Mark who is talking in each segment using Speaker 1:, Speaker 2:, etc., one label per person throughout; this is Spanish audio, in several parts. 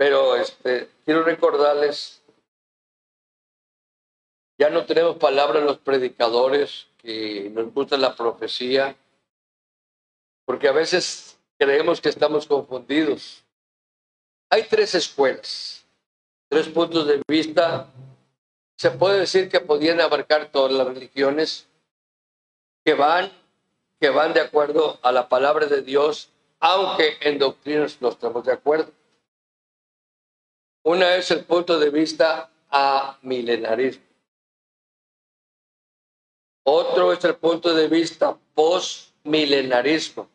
Speaker 1: Pero este, quiero recordarles, ya no tenemos palabras los predicadores que nos gusta la profecía, porque a veces creemos que estamos confundidos. Hay tres escuelas, tres puntos de vista. Se puede decir que podían abarcar todas las religiones que van, que van de acuerdo a la palabra de Dios, aunque en doctrinas no estamos de acuerdo. Una es el punto de vista a milenarismo. Otro es el punto de vista post-milenarismo.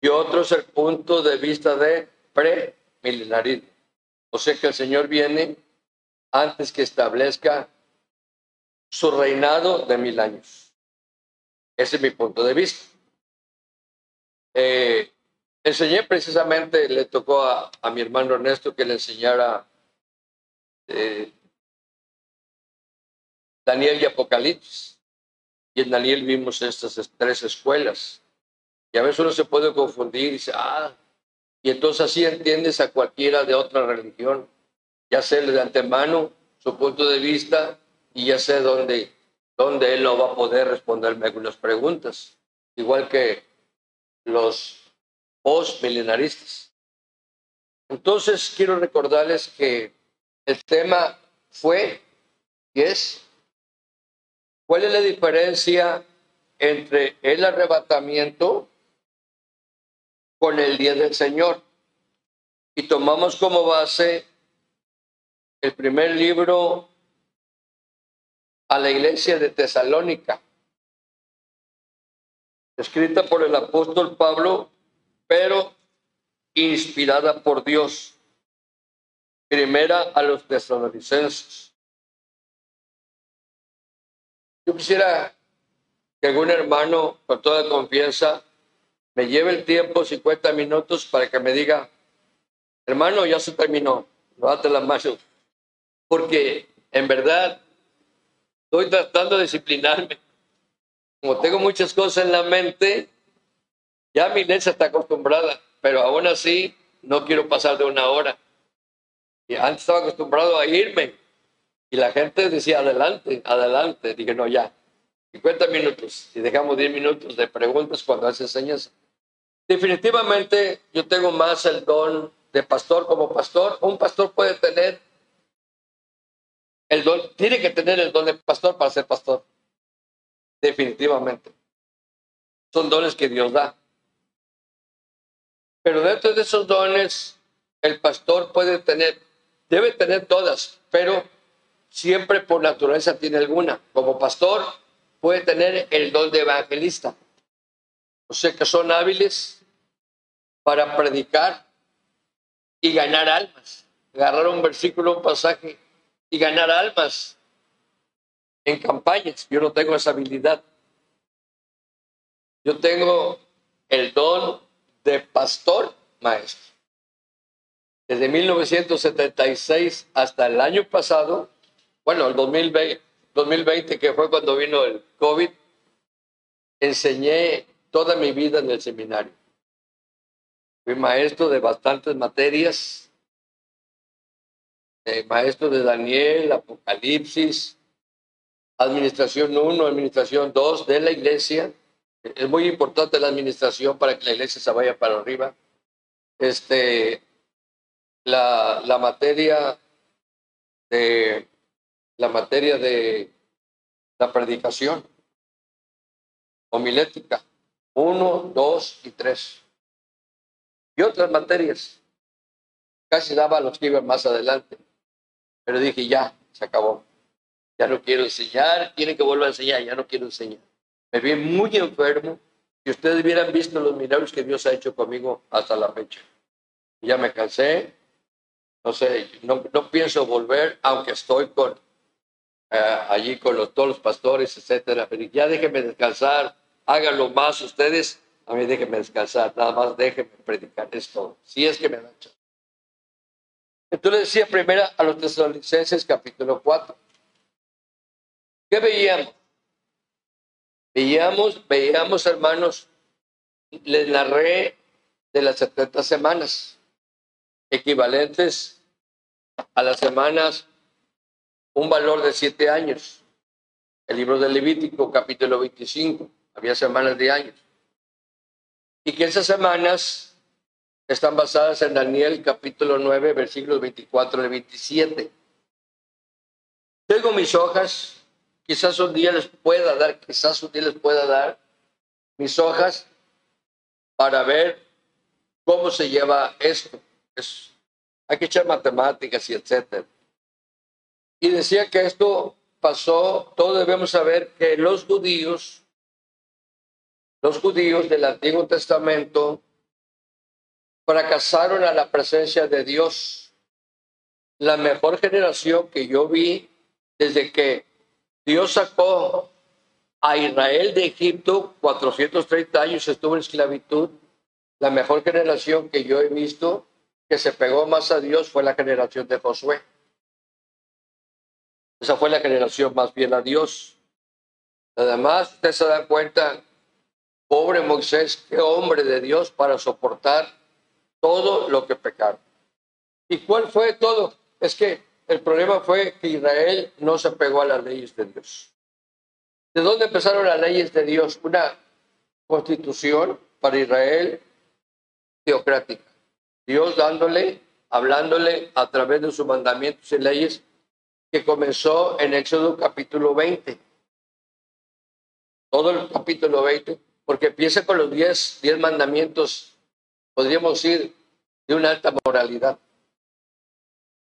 Speaker 1: Y otro es el punto de vista de pre-milenarismo. O sea que el Señor viene antes que establezca su reinado de mil años. Ese es mi punto de vista. Eh, enseñé precisamente, le tocó a, mi hermano Ernesto que le enseñara eh, Daniel y Apocalipsis. Y en Daniel vimos estas tres escuelas. Y a veces uno se puede confundir y dice, ah, y entonces así entiendes a cualquiera de otra religión. Ya sé de antemano su punto de vista y ya sé dónde, dónde él no va a poder responderme algunas preguntas. Igual que los post-milenaristas. Entonces quiero recordarles que el tema fue y es ¿Cuál es la diferencia entre el arrebatamiento con el día del Señor? Y tomamos como base el primer libro a la iglesia de Tesalónica, escrita por el apóstol Pablo, pero inspirada por Dios. Primera a los tesalonicenses. Yo quisiera que algún hermano, con toda confianza, me lleve el tiempo, 50 minutos, para que me diga, hermano, ya se terminó, levante las manos. Porque en verdad estoy tratando de disciplinarme. Como tengo muchas cosas en la mente, ya mi mente está acostumbrada, pero aún así no quiero pasar de una hora. Antes estaba acostumbrado a irme y la gente decía, adelante, adelante. Dije, no, ya, 50 minutos. Y dejamos 10 minutos de preguntas cuando hace señas. Definitivamente yo tengo más el don de pastor como pastor. Un pastor puede tener el don, tiene que tener el don de pastor para ser pastor. Definitivamente. Son dones que Dios da. Pero dentro de esos dones, el pastor puede tener, debe tener todas, pero siempre por naturaleza tiene alguna. Como pastor puede tener el don de evangelista. O sea que son hábiles para predicar y ganar almas. Agarrar un versículo, un pasaje y ganar almas en campañas. Yo no tengo esa habilidad. Yo tengo el don de pastor maestro. Desde 1976 hasta el año pasado, bueno, el 2020, 2020 que fue cuando vino el COVID, enseñé toda mi vida en el seminario. Fui maestro de bastantes materias, eh, maestro de Daniel, Apocalipsis, Administración 1, Administración 2 de la iglesia. Es muy importante la administración para que la iglesia se vaya para arriba. Este, la, materia de la materia de la predicación homilética, uno, dos y tres. Y otras materias. Casi daba los que iban más adelante. Pero dije, ya, se acabó. Ya no quiero enseñar, tiene que volver a enseñar, ya no quiero enseñar. Me vi muy enfermo. y ustedes hubieran visto los milagros que Dios ha hecho conmigo hasta la fecha. Ya me cansé. No sé, no, no pienso volver, aunque estoy con eh, allí con los, todos los pastores, etcétera. Pero ya déjenme descansar, háganlo más ustedes, a mí déjenme descansar, nada más déjenme predicar esto, si es que me dan Entonces decía primera a los tesalonicenses capítulo 4. ¿Qué veíamos? Veíamos, veíamos hermanos, les narré de las 70 semanas. equivalentes a las semanas un valor de siete años. El libro de Levítico, capítulo 25, había semanas de años. Y que esas semanas están basadas en Daniel, capítulo 9, versículos 24 al 27. Tengo mis hojas, quizás un día les pueda dar, quizás un día les pueda dar mis hojas para ver cómo se lleva esto. Es, hay que echar matemáticas y etcétera. Y decía que esto pasó, todos debemos saber que los judíos, los judíos del Antiguo Testamento, fracasaron a la presencia de Dios. La mejor generación que yo vi desde que Dios sacó a Israel de Egipto, 430 años estuvo en esclavitud, la mejor generación que yo he visto que se pegó más a Dios fue la generación de Josué. Esa fue la generación más fiel a Dios. Además, usted se da cuenta, pobre Moisés, qué hombre de Dios para soportar todo lo que pecaron. ¿Y cuál fue todo? Es que el problema fue que Israel no se pegó a las leyes de Dios. ¿De dónde empezaron las leyes de Dios? Una constitución para Israel teocrática. Dios dándole, hablándole a través de sus mandamientos y leyes que comenzó en Éxodo capítulo 20. Todo el capítulo 20, porque empieza con los 10, 10 mandamientos, podríamos decir, de una alta moralidad.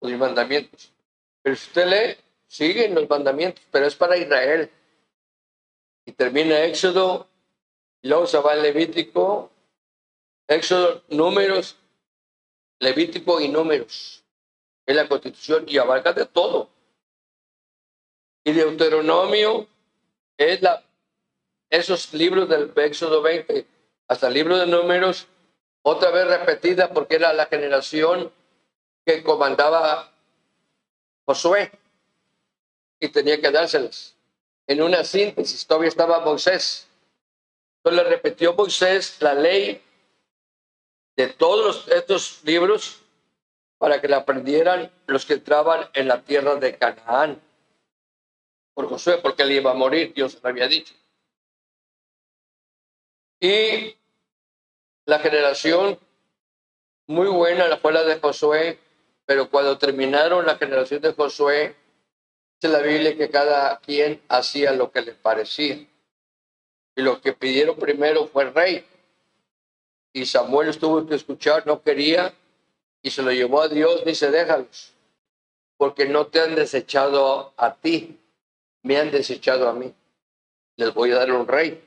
Speaker 1: Los mandamientos. Pero si usted lee, siguen los mandamientos, pero es para Israel. Y termina Éxodo, y luego se va a Levítico, Éxodo, números, Levítico y números. Es la constitución y abarca de todo. Y Deuteronomio es la, esos libros del Éxodo 20 hasta el libro de números, otra vez repetida porque era la generación que comandaba Josué y tenía que dárselas. En una síntesis, todavía estaba Moisés. Entonces le repitió Moisés la ley de todos estos libros para que la aprendieran los que entraban en la tierra de Canaán por Josué, porque él iba a morir, Dios le había dicho. Y la generación muy buena la fue la de Josué, pero cuando terminaron la generación de Josué, dice la Biblia que cada quien hacía lo que le parecía. Y lo que pidieron primero fue rey. Y Samuel estuvo que escuchar, no quería, y se lo llevó a Dios, dice, déjalos, porque no te han desechado a ti, me han desechado a mí. Les voy a dar un rey.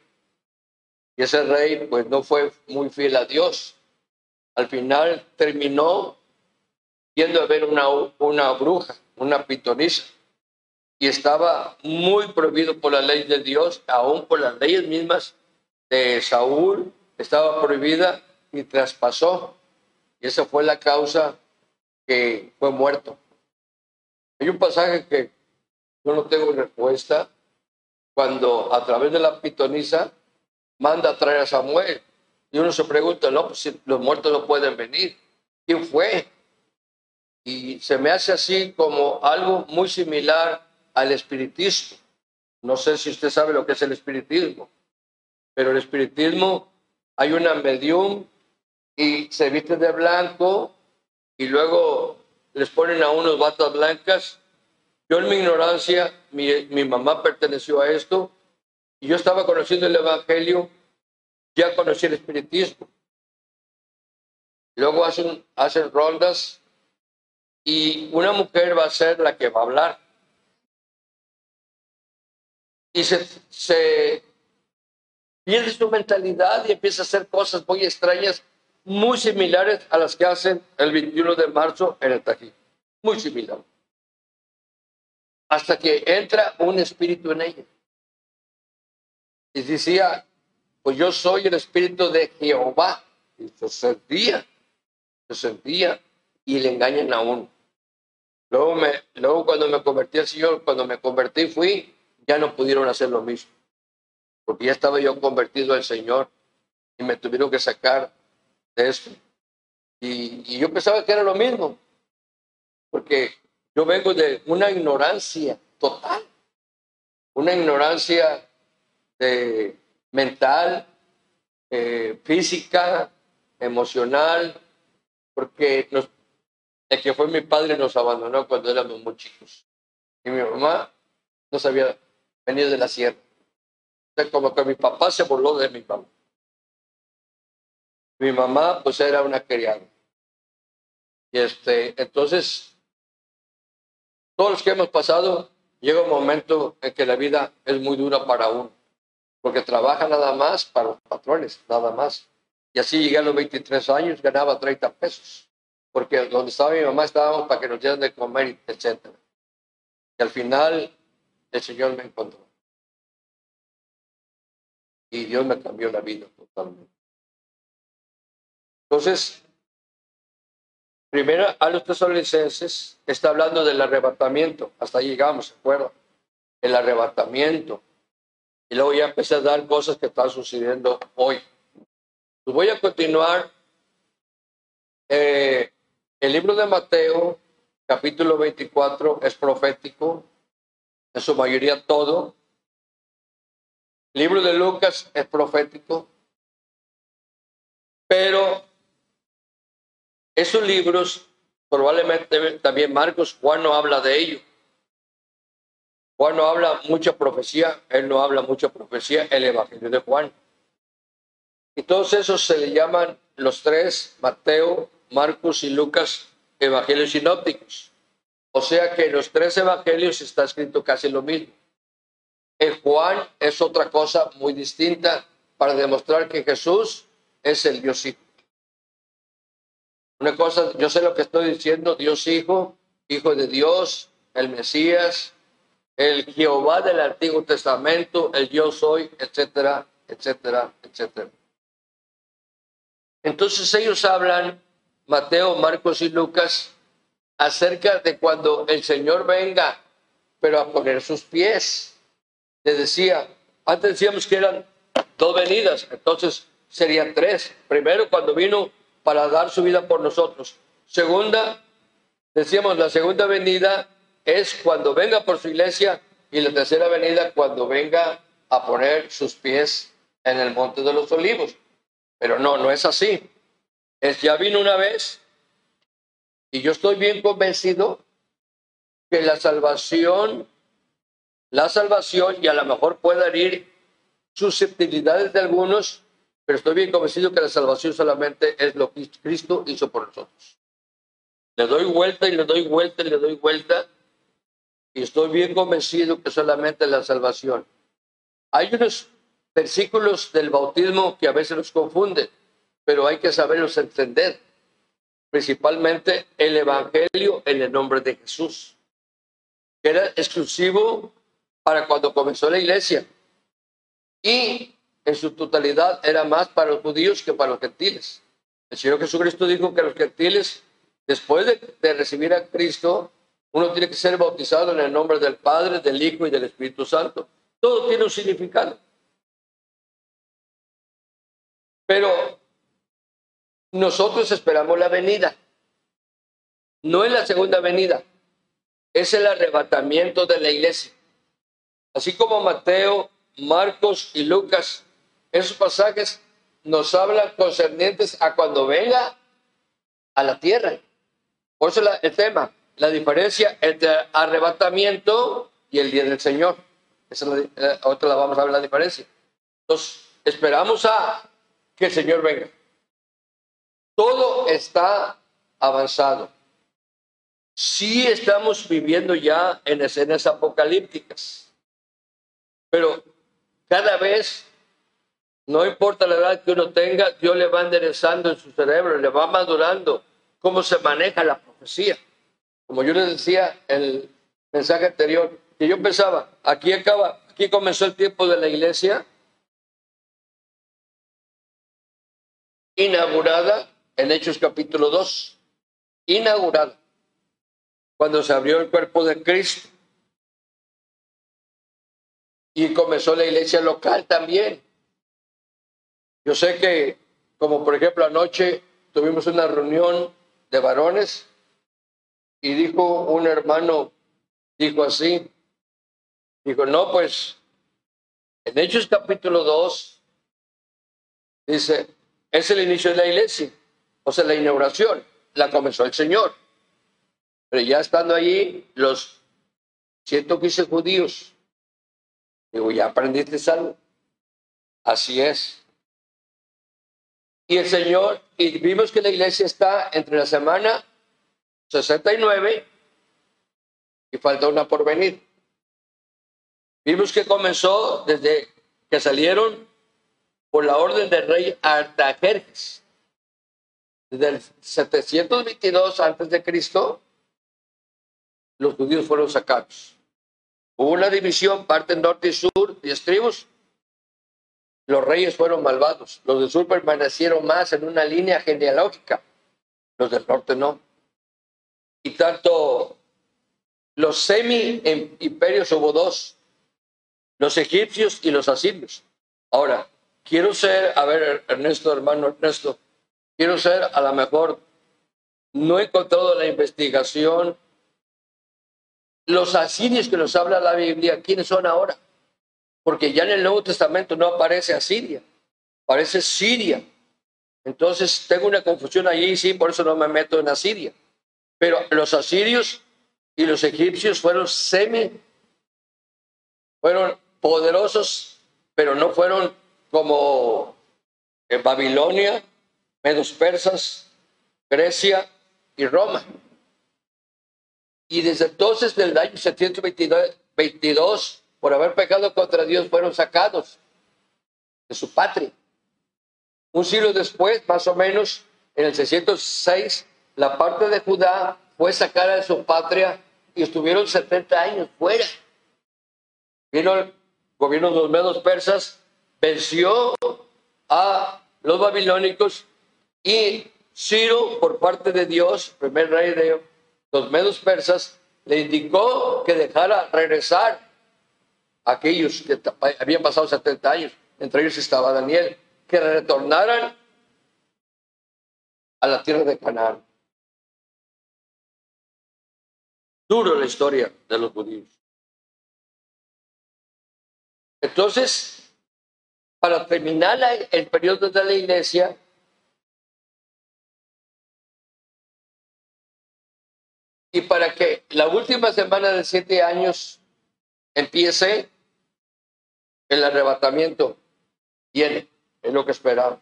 Speaker 1: Y ese rey pues no fue muy fiel a Dios. Al final terminó yendo a ver una, una bruja, una pitonisa. Y estaba muy prohibido por la ley de Dios, aún por las leyes mismas de Saúl, estaba prohibida y traspasó. Y esa fue la causa que fue muerto. Hay un pasaje que yo no tengo respuesta cuando a través de la pitonisa manda a traer a Samuel. Y uno se pregunta, no, pues si los muertos no pueden venir. ¿Quién fue? Y se me hace así como algo muy similar al espiritismo. No sé si usted sabe lo que es el espiritismo, pero el espiritismo hay una medium y se viste de blanco y luego les ponen a unos batas blancas yo en mi ignorancia, mi, mamá perteneció a esto, y yo estaba conociendo el Evangelio, ya conocí el Espiritismo. Luego hacen, hacen rondas y una mujer va a ser la que va a hablar. Y se, pierde su mentalidad y empieza a hacer cosas muy extrañas, muy similares a las que hacen el 21 de marzo en el Tají. Muy similares hasta que entra un espíritu en ella. Y decía, pues yo soy el espíritu de Jehová. Y se sentía, se sentía y le engañan a uno. Luego, me, luego cuando me convertí al Señor, cuando me convertí fui, ya no pudieron hacer lo mismo. Porque ya estaba yo convertido al Señor y me tuvieron que sacar de eso. Y, yo pensaba que era lo mismo, porque yo vengo de una ignorancia total, una ignorancia de, mental, eh, física, emocional, porque nos, el que fue mi padre nos abandonó cuando éramos muy chicos. Y mi mamá no sabía venir de la sierra. como que mi papá se voló de mi mamá. Mi mamá, pues, era una criada. Y este, entonces, todos los que hemos pasado, llega un momento en que la vida es muy dura para uno, porque trabaja nada más para los patrones, nada más. Y así llegué a los 23 años, ganaba 30 pesos, porque donde estaba mi mamá estábamos para que nos dieran de comer, etc. Y al final el Señor me encontró. Y Dios me cambió la vida totalmente. Entonces, primero a los tesalonicenses está hablando del arrebatamiento. Hasta ahí llegamos, ¿se acuerdan? El arrebatamiento. Y luego ya empecé a dar cosas que están sucediendo hoy. Pues voy a continuar. Eh, el libro de Mateo, capítulo 24, es profético, en su mayoría todo. El libro de Lucas es profético, pero esos libros, probablemente también Marcos, Juan no habla de ello. Juan no habla mucha profecía, él no habla mucha profecía, el Evangelio de Juan. Y todos esos se le llaman los tres, Mateo, Marcos y Lucas, evangelios sinópticos. O sea que los tres evangelios está escrito casi lo mismo. En Juan es otra cosa muy distinta para demostrar que Jesús es el Dios Hijo. Una cosa, yo sé lo que estoy diciendo, Dios Hijo, Hijo de Dios, el Mesías, el Jehová del Antiguo Testamento, el yo soy, etcétera, etcétera, etcétera. Entonces ellos hablan, Mateo, Marcos y Lucas, acerca de cuando el Señor venga, pero a poner sus pies. Le decía, antes decíamos que eran dos venidas, entonces serían tres. Primero, cuando vino para dar su vida por nosotros. Segunda, decíamos, la segunda venida es cuando venga por su iglesia y la tercera venida cuando venga a poner sus pies en el monte de los olivos. Pero no, no es así. Es ya vino una vez y yo estoy bien convencido que la salvación, la salvación, y a lo mejor puede herir susceptibilidades de algunos, pero estoy bien convencido que la salvación solamente es lo que Cristo hizo por nosotros. Le doy vuelta y le doy vuelta y le doy vuelta, y estoy bien convencido que solamente la salvación. Hay unos versículos del bautismo que a veces nos confunden, pero hay que saberlos entender. Principalmente el Evangelio en el nombre de Jesús, que era exclusivo para cuando comenzó la iglesia. Y en su totalidad era más para los judíos que para los gentiles. El Señor Jesucristo dijo que los gentiles, después de, de recibir a Cristo, uno tiene que ser bautizado en el nombre del Padre, del Hijo y del Espíritu Santo. Todo tiene un significado. Pero nosotros esperamos la venida. No es la segunda venida, es el arrebatamiento de la iglesia. Así como Mateo, Marcos y Lucas, esos pasajes nos hablan concernientes a cuando venga a la tierra. Por eso el tema, la diferencia entre arrebatamiento y el día del Señor. Esa es la, eh, otra la vamos a ver la diferencia. Entonces, esperamos a que el Señor venga. Todo está avanzado. Sí estamos viviendo ya en escenas apocalípticas, pero cada vez, no importa la edad que uno tenga, Dios le va enderezando en su cerebro, le va madurando cómo se maneja la profecía. Como yo les decía en el mensaje anterior, que yo pensaba, aquí acaba, aquí comenzó el tiempo de la iglesia, inaugurada en Hechos capítulo 2, inaugurada, cuando se abrió el cuerpo de Cristo. Y comenzó la iglesia local también. Yo sé que, como por ejemplo anoche tuvimos una reunión de varones y dijo un hermano, dijo así, dijo, no, pues en Hechos capítulo 2 dice, es el inicio de la iglesia, o sea, la inauguración, la comenzó el Señor. Pero ya estando allí, los 115 judíos, digo, ya aprendiste algo. Así es. Y el Señor, y vimos que la iglesia está entre la semana 69 y falta una por venir. Vimos que comenzó desde que salieron por la orden del rey Artajerjes. Desde el 722 antes de los judíos fueron sacados. Hubo una división, parte norte y sur, diez tribus. Los reyes fueron malvados. Los del sur permanecieron más en una línea genealógica. Los del norte no. Y tanto los semi-imperios hubo dos. Los egipcios y los asirios. Ahora, quiero ser, a ver, Ernesto, hermano Ernesto, quiero ser a lo mejor, no he encontrado la investigación los asirios que nos habla la Biblia, ¿quiénes son ahora? Porque ya en el Nuevo Testamento no aparece Asiria, aparece Siria. Entonces tengo una confusión allí, sí, por eso no me meto en Asiria. Pero los asirios y los egipcios fueron semi, fueron poderosos, pero no fueron como en Babilonia, medos persas, Grecia y Roma. Y desde entonces, del año 722, por haber pecado contra Dios, fueron sacados de su patria. Un siglo después, más o menos, en el 606, la parte de Judá fue sacada de su patria y estuvieron 70 años fuera. Vino el gobierno de los medos persas, venció a los babilónicos y Ciro, por parte de Dios, primer rey de los medos persas, le indicó que dejara regresar a aquellos que habían pasado 70 años, entre ellos estaba Daniel, que retornaran a la tierra de Canaán. Duro la historia de los judíos. Entonces, para terminar el periodo de la iglesia, y para que la última semana de siete años empiece el arrebatamiento. Viene, es lo que esperamos.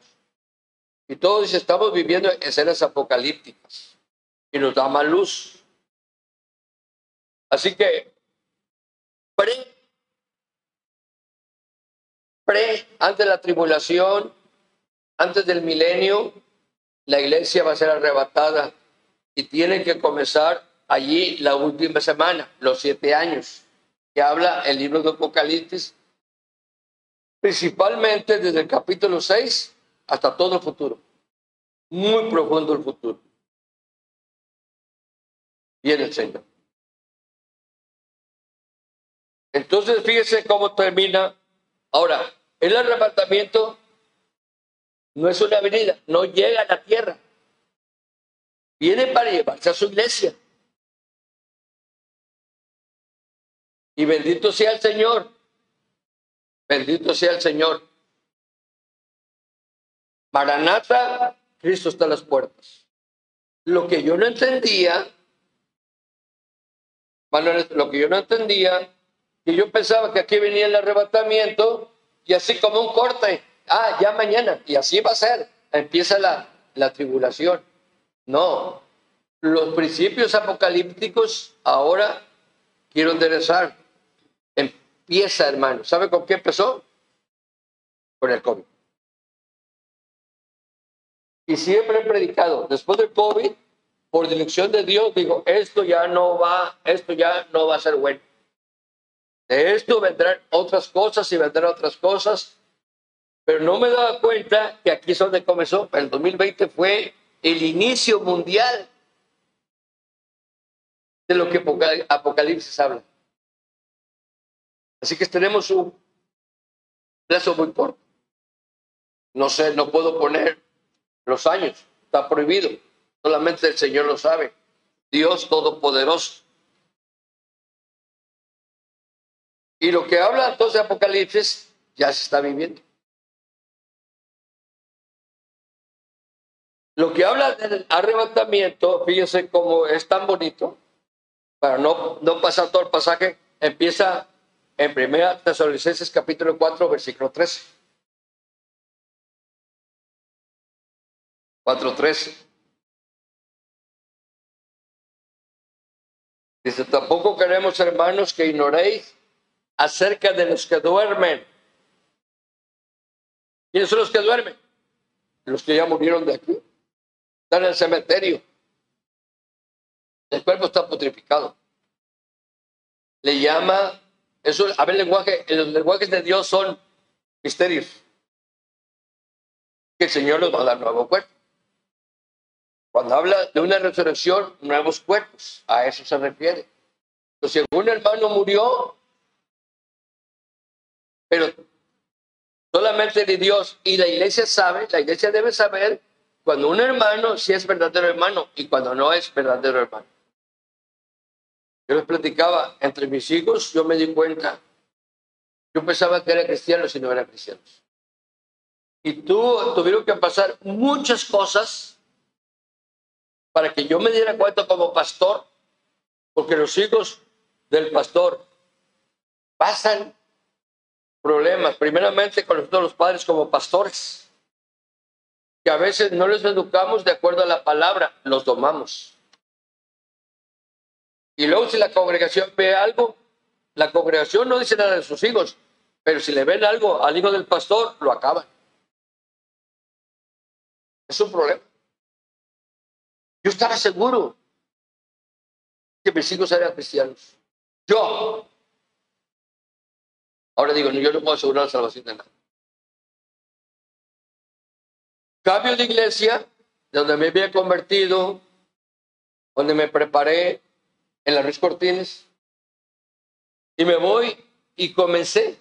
Speaker 1: Y todos estamos viviendo escenas apocalípticas y nos da más luz. Así que, pre, pre, antes de la tribulación, antes del milenio, la iglesia va a ser arrebatada y tiene que comenzar allí la última semana, los siete años, que habla el libro de Apocalipsis, principalmente desde el capítulo 6 hasta todo el futuro. Muy profundo el futuro. Viene el Señor. Entonces, fíjese cómo termina. Ahora, el arrebatamiento no es una avenida, no llega a la tierra. Viene para llevarse a su iglesia. Y bendito sea el Señor. Bendito sea el Señor. Maranata, Cristo está a las puertas. Lo que yo no entendía, lo que yo no entendía, que yo pensaba que aquí venía el arrebatamiento y así como un corte, ah, ya mañana, y así va a ser, empieza la, la tribulación. No, los principios apocalípticos ahora quiero enderezar empieza, hermano. ¿Sabe con qué empezó? Con el COVID. Y siempre he predicado, después del COVID, por dirección de Dios, digo, esto ya no va, esto ya no va a ser bueno. De esto vendrán otras cosas y vendrán otras cosas, pero no me daba cuenta que aquí es donde comenzó. El 2020 fue el inicio mundial de lo que Apocalipsis habla. Así que tenemos un plazo muy corto. No sé, no puedo poner los años. está prohibido. Solamente el Señor lo sabe. Dios Todopoderoso. Y lo que habla entonces Apocalipsis ya se está viviendo. Lo que habla del arrebatamiento, fíjense cómo es tan bonito, para no, no pasar todo el pasaje, empieza en Primera Tesalonicenses capítulo 4, versículo 13. 4.13. Dice, tampoco queremos, hermanos, que ignoréis acerca de los que duermen. ¿Quiénes son los que duermen? Los que ya murieron de aquí. Están en el cementerio. El cuerpo está putrificado. Le llama, eso, a ver, lenguaje, los lenguajes de Dios son misterios. Que el Señor nos va a dar nuevo cuerpo. Cuando habla de una resurrección, nuevos cuerpos, a eso se refiere. Entonces, si un hermano murió, pero solamente de Dios y la iglesia sabe, la iglesia debe saber cuando un hermano sí es verdadero hermano y cuando no es verdadero hermano. Yo les platicaba, entre mis hijos yo me di cuenta, yo pensaba que eran cristianos y no eran cristianos. Y tú tuvieron que pasar muchas cosas para que yo me diera cuenta como pastor, porque los hijos del pastor pasan problemas, primeramente con nosotros los padres como pastores que a veces no les educamos de acuerdo a la palabra, los domamos. Y luego si la congregación ve algo, la congregación no dice nada de sus hijos, pero si le ven algo al hijo del pastor, lo acaban. Es un problema. Yo estaba seguro que mis hijos eran cristianos. Yo. Ahora digo, yo no puedo asegurar la salvación de nadie. Cambio de iglesia, donde me había convertido, donde me preparé en la Ruiz Cortines, y me voy y comencé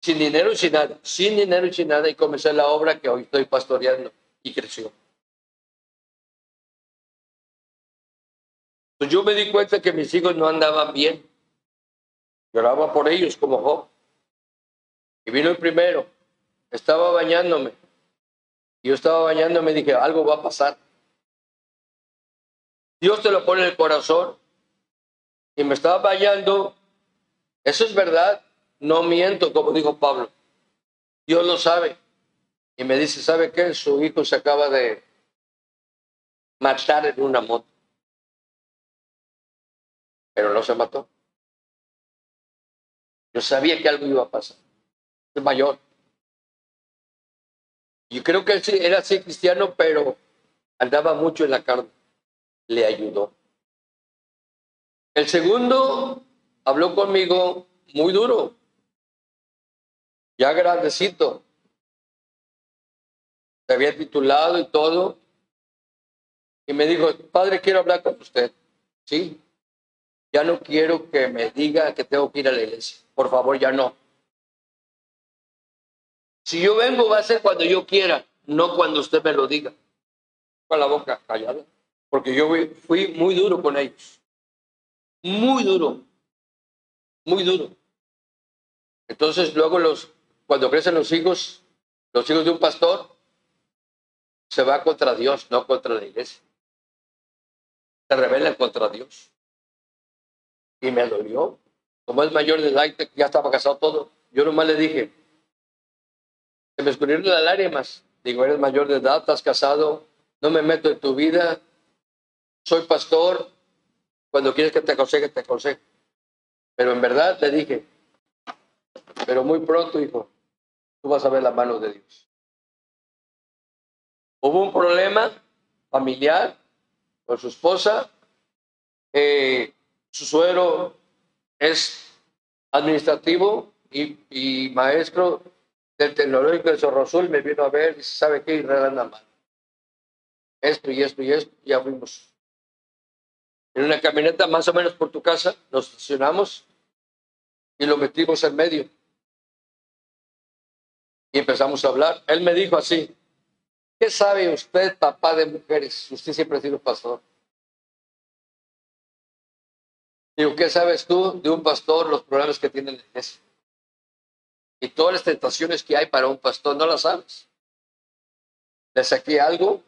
Speaker 1: sin dinero y sin nada, sin dinero y sin nada, y comencé la obra que hoy estoy pastoreando y creció. Pues yo me di cuenta que mis hijos no andaban bien. Lloraba por ellos como Job. Y vino el primero. Estaba bañándome yo estaba bañándome y dije, algo va a pasar. Dios te lo pone en el corazón. Y me estaba bañando. Eso es verdad. No miento, como dijo Pablo. Dios lo sabe. Y me dice, ¿sabe qué? Su hijo se acaba de matar en una moto. Pero no se mató. Yo sabía que algo iba a pasar. Es mayor. Yo creo que él era así cristiano, pero andaba mucho en la carne. Le ayudó. El segundo habló conmigo muy duro, ya grandecito. Se había titulado y todo. Y me dijo, padre, quiero hablar con usted. Sí, ya no quiero que me diga que tengo que ir a la iglesia. Por favor, ya no. Si yo vengo va a ser cuando yo quiera, no cuando usted me lo diga. Con la boca callada. Porque yo fui muy duro con ellos. Muy duro. Muy duro. Entonces luego los, cuando crecen los hijos, los hijos de un pastor, se va contra Dios, no contra la iglesia. Se rebelan contra Dios. Y me dolió. Como es mayor de edad, ya estaba casado todo. Yo nomás le dije, se me escurrieron las lágrimas. Digo, eres mayor de edad, estás casado, no me meto en tu vida, soy pastor, cuando quieres que te aconseje, te aconsejo. Pero en verdad le dije, pero muy pronto, hijo, tú vas a ver la mano de Dios. Hubo un problema familiar con su esposa, su suero es administrativo y, maestro del tecnológico de Zorrosul me vino a ver y dice, ¿sabe qué? Israel anda mal. Esto y esto y esto, ya fuimos. En una camioneta más o menos por tu casa, nos estacionamos y lo metimos en medio. Y empezamos a hablar. Él me dijo así, ¿Qué sabe usted, papá de mujeres? Usted siempre ha sido pastor. Digo, ¿qué sabes tú de un pastor, los problemas que tiene la iglesia? Y todas las tentaciones que hay para un pastor, no las sabes. Le saqué algo,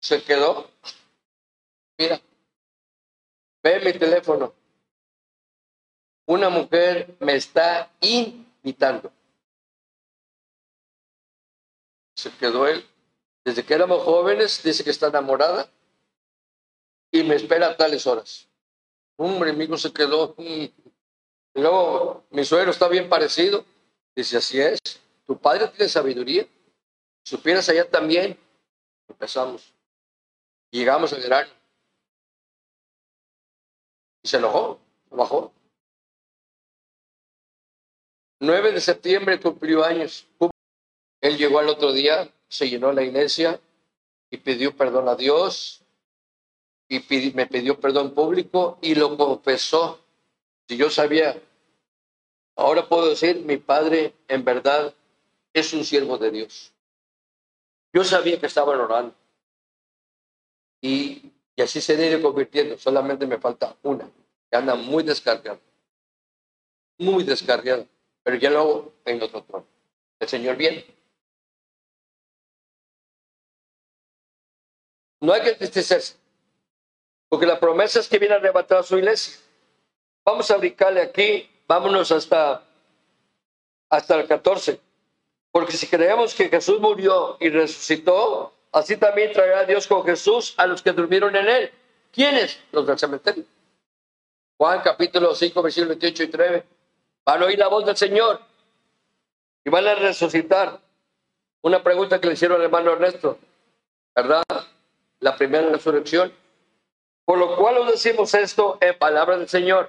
Speaker 1: se quedó. Mira, ve mi teléfono. Una mujer me está invitando. Se quedó él. Desde que éramos jóvenes, dice que está enamorada y me espera a tales horas. Hombre, amigo se quedó. Y luego, mi suegro está bien parecido. Dice, así es. Tu padre tiene sabiduría. Supieras allá también. Empezamos. Llegamos al verano. Y se enojó, bajó. 9 de septiembre cumplió años. Él llegó al otro día, se llenó la iglesia y pidió perdón a Dios y me pidió perdón público y lo confesó. Si yo sabía, ahora puedo decir, mi padre en verdad es un siervo de Dios. Yo sabía que estaba orando. Y, y así se viene convirtiendo. Solamente me falta una, que anda muy descargada. Muy descargada. Pero ya luego en otro trono. El Señor viene. No hay que entristecerse, porque la promesa es que viene a arrebatar su iglesia. Vamos a brincarle aquí, vámonos hasta, hasta el 14. Porque si creemos que Jesús murió y resucitó, así también traerá Dios con Jesús a los que durmieron en él. ¿Quiénes? Los del cementerio. Juan capítulo 5, versículo 28 y 3. Van a oír la voz del Señor y van a resucitar. Una pregunta que le hicieron al hermano Ernesto, ¿verdad? la primera resurrección. Por lo cual os decimos esto en palabra del Señor.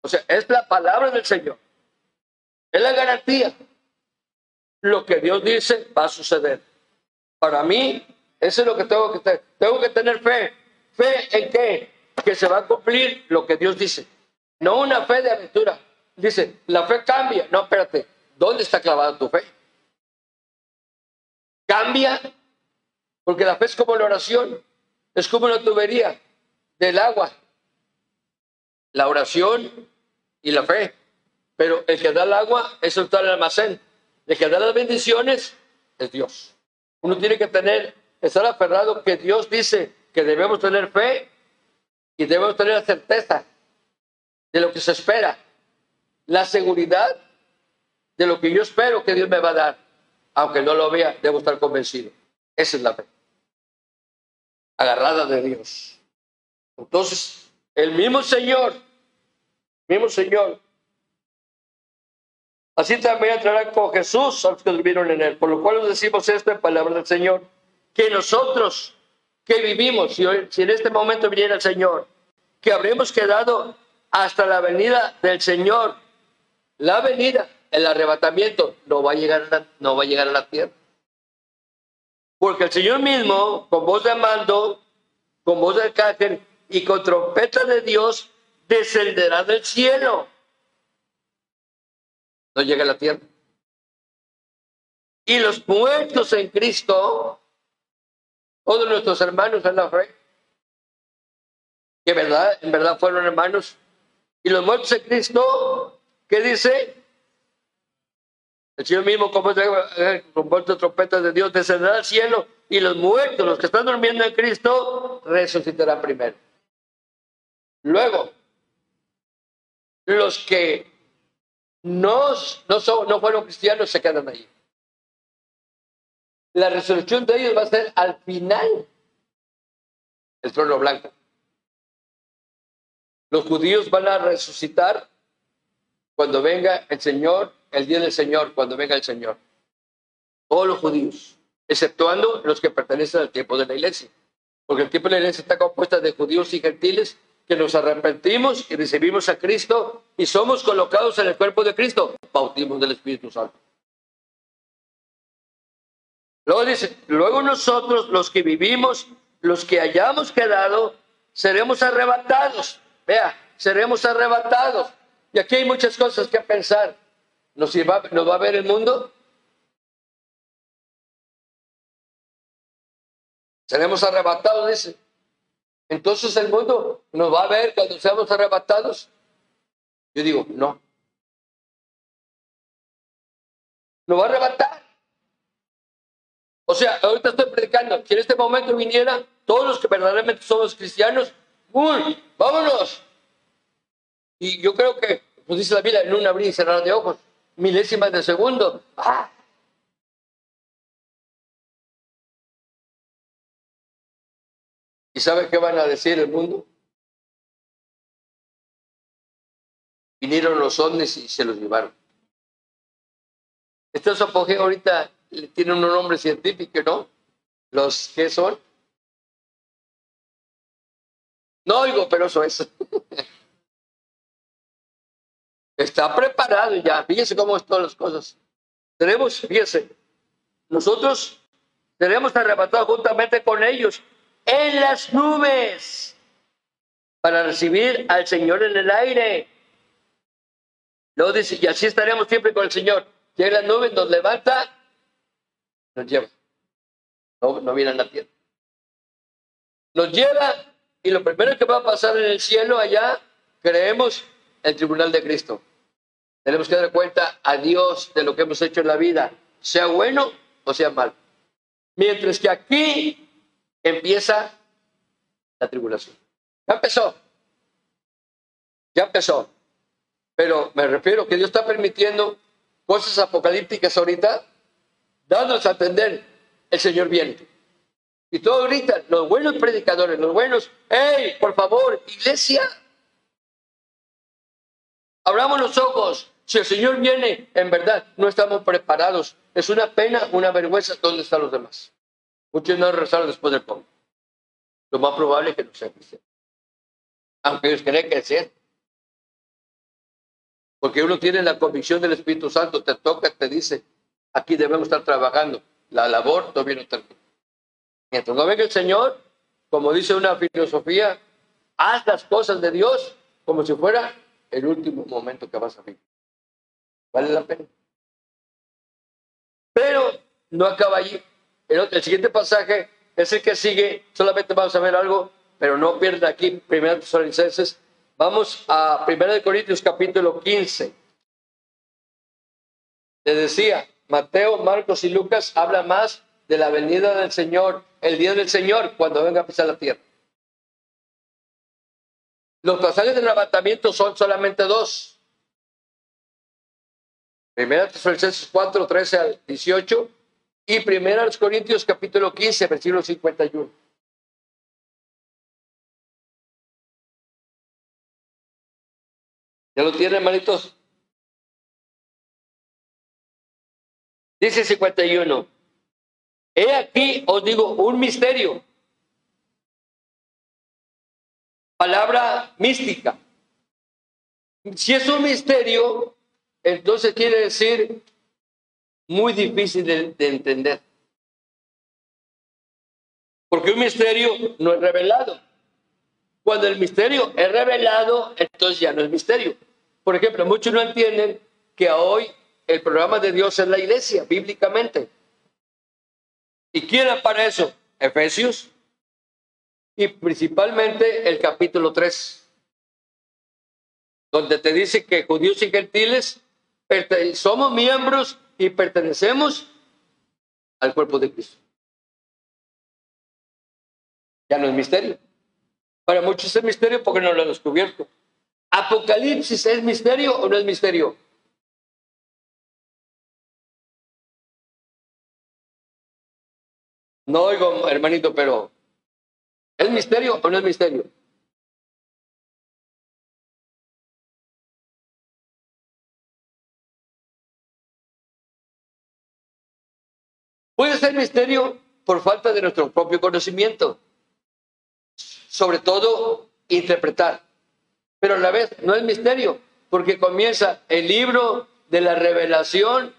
Speaker 1: O sea, es la palabra del Señor. Es la garantía. Lo que Dios dice va a suceder. Para mí, eso es lo que tengo que tener. Tengo que tener fe. ¿Fe en qué? Que se va a cumplir lo que Dios dice. No una fe de aventura. Dice, la fe cambia. No, espérate. ¿Dónde está clavada tu fe? Cambia porque la fe es como la oración, es como una tubería del agua. La oración y la fe. Pero el que da el agua es el tal almacén. El que da las bendiciones es Dios. Uno tiene que tener, estar aferrado que Dios dice que debemos tener fe y debemos tener la certeza de lo que se espera. La seguridad de lo que yo espero que Dios me va a dar. Aunque no lo vea, debo estar convencido. Esa es la fe agarrada de Dios. Entonces, el mismo Señor, mismo Señor, así también entrará con Jesús a los que durmieron en él. Por lo cual os decimos esto en palabra del Señor, que nosotros que vivimos, si, si en este momento viniera el Señor, que habremos quedado hasta la venida del Señor, la venida, el arrebatamiento, no va a llegar no va a, llegar a la tierra. Porque el Señor mismo, con voz de mando, con voz de cácer y con trompeta de Dios, descenderá del cielo. No llega a la tierra. Y los muertos en Cristo, todos nuestros hermanos en la fe, que verdad, en verdad fueron hermanos, y los muertos en Cristo, ¿qué dice? El Señor mismo, como eh, con voz de trompeta de Dios, descenderá al cielo y los muertos, los que están durmiendo en Cristo, resucitarán primero. Luego, los que no, no, no fueron cristianos se quedan ahí. La resurrección de ellos va a ser al final el trono blanco. Los judíos van a resucitar cuando venga el Señor el día del Señor, cuando venga el Señor. Todos los judíos, exceptuando los que pertenecen al tiempo de la iglesia. Porque el tiempo de la iglesia está compuesta de judíos y gentiles que nos arrepentimos y recibimos a Cristo y somos colocados en el cuerpo de Cristo, bautismo del Espíritu Santo. Luego dice, luego nosotros los que vivimos, los que hayamos quedado, seremos arrebatados. Vea, seremos arrebatados. Y aquí hay muchas cosas que pensar. ¿Nos, ¿Nos va a ver el mundo? Seremos arrebatados, dice. Entonces el mundo nos va a ver cuando seamos arrebatados. Yo digo, no. Nos va a arrebatar. O sea, ahorita estoy predicando, si en este momento viniera todos los que verdaderamente somos cristianos, ¡uy! ¡Vámonos! Y yo creo que, pues dice la Biblia, en un abrir y cerrar de ojos, milésimas de segundo. ¡Ah! ¿Y sabe qué van a decir el mundo? Vinieron los ovnis y se los llevaron. Estos apogeo ahorita tienen un nombre científico, ¿no? Los que son. No oigo, pero eso es. Está preparado ya. Fíjese cómo están las cosas. Tenemos, fíjese, nosotros tenemos arrebatado juntamente con ellos en las nubes para recibir al Señor en el aire. Luego dice, y así estaremos siempre con el Señor. Llega la nube, nos levanta, nos lleva. No, no viene a la tierra. Nos lleva y lo primero que va a pasar en el cielo allá, creemos, el tribunal de Cristo. Tenemos que dar cuenta a Dios de lo que hemos hecho en la vida, sea bueno o sea mal. Mientras que aquí empieza la tribulación. Ya empezó. Ya empezó. Pero me refiero que Dios está permitiendo cosas apocalípticas ahorita, dándonos a entender, el Señor viene. Y todo ahorita, los buenos predicadores, los buenos, hey, por favor, iglesia, abramos los ojos. Si el Señor viene, en verdad, no estamos preparados. Es una pena, una vergüenza. ¿Dónde están los demás? Muchos no rezaron después del COVID. Lo más probable es que no sea cristiano. Aunque ellos creen que sea. Porque uno tiene la convicción del Espíritu Santo, te toca, te dice, aquí debemos estar trabajando. La labor todavía no termina. Mientras no venga el Señor, como dice una filosofía, haz las cosas de Dios como si fuera el último momento que vas a vivir. Vale la pena. Pero no acaba allí. El, siguiente pasaje es el que sigue, solamente vamos a ver algo, pero no pierda aquí, Primera Tesalonicenses. Vamos a Primera de Corintios capítulo 15. Le decía, Mateo, Marcos y Lucas hablan más de la venida del Señor, el día del Señor, cuando venga a pisar la tierra. Los pasajes del levantamiento son solamente dos. Primera Tesalonicenses 4, 13 al 18 y Primera los Corintios capítulo 15, versículo 51. ¿Ya lo tienen, hermanitos? Dice 51. He aquí, os digo, un misterio. Palabra mística. Si es un misterio, entonces quiere decir muy difícil de, entender. Porque un misterio no es revelado. Cuando el misterio es revelado, entonces ya no es misterio. Por ejemplo, muchos no entienden que hoy el programa de Dios es la iglesia, bíblicamente. ¿Y quién para eso? Efesios. Y principalmente el capítulo 3, donde te dice que judíos y gentiles somos miembros y pertenecemos al cuerpo de Cristo. Ya no es misterio. Para muchos es misterio porque no lo han descubierto. ¿Apocalipsis es misterio o no es misterio? No oigo, hermanito, pero ¿es misterio o no es misterio? Ser misterio por falta de nuestro propio conocimiento. Sobre todo, interpretar. Pero a la vez no es misterio, porque comienza el libro de la revelación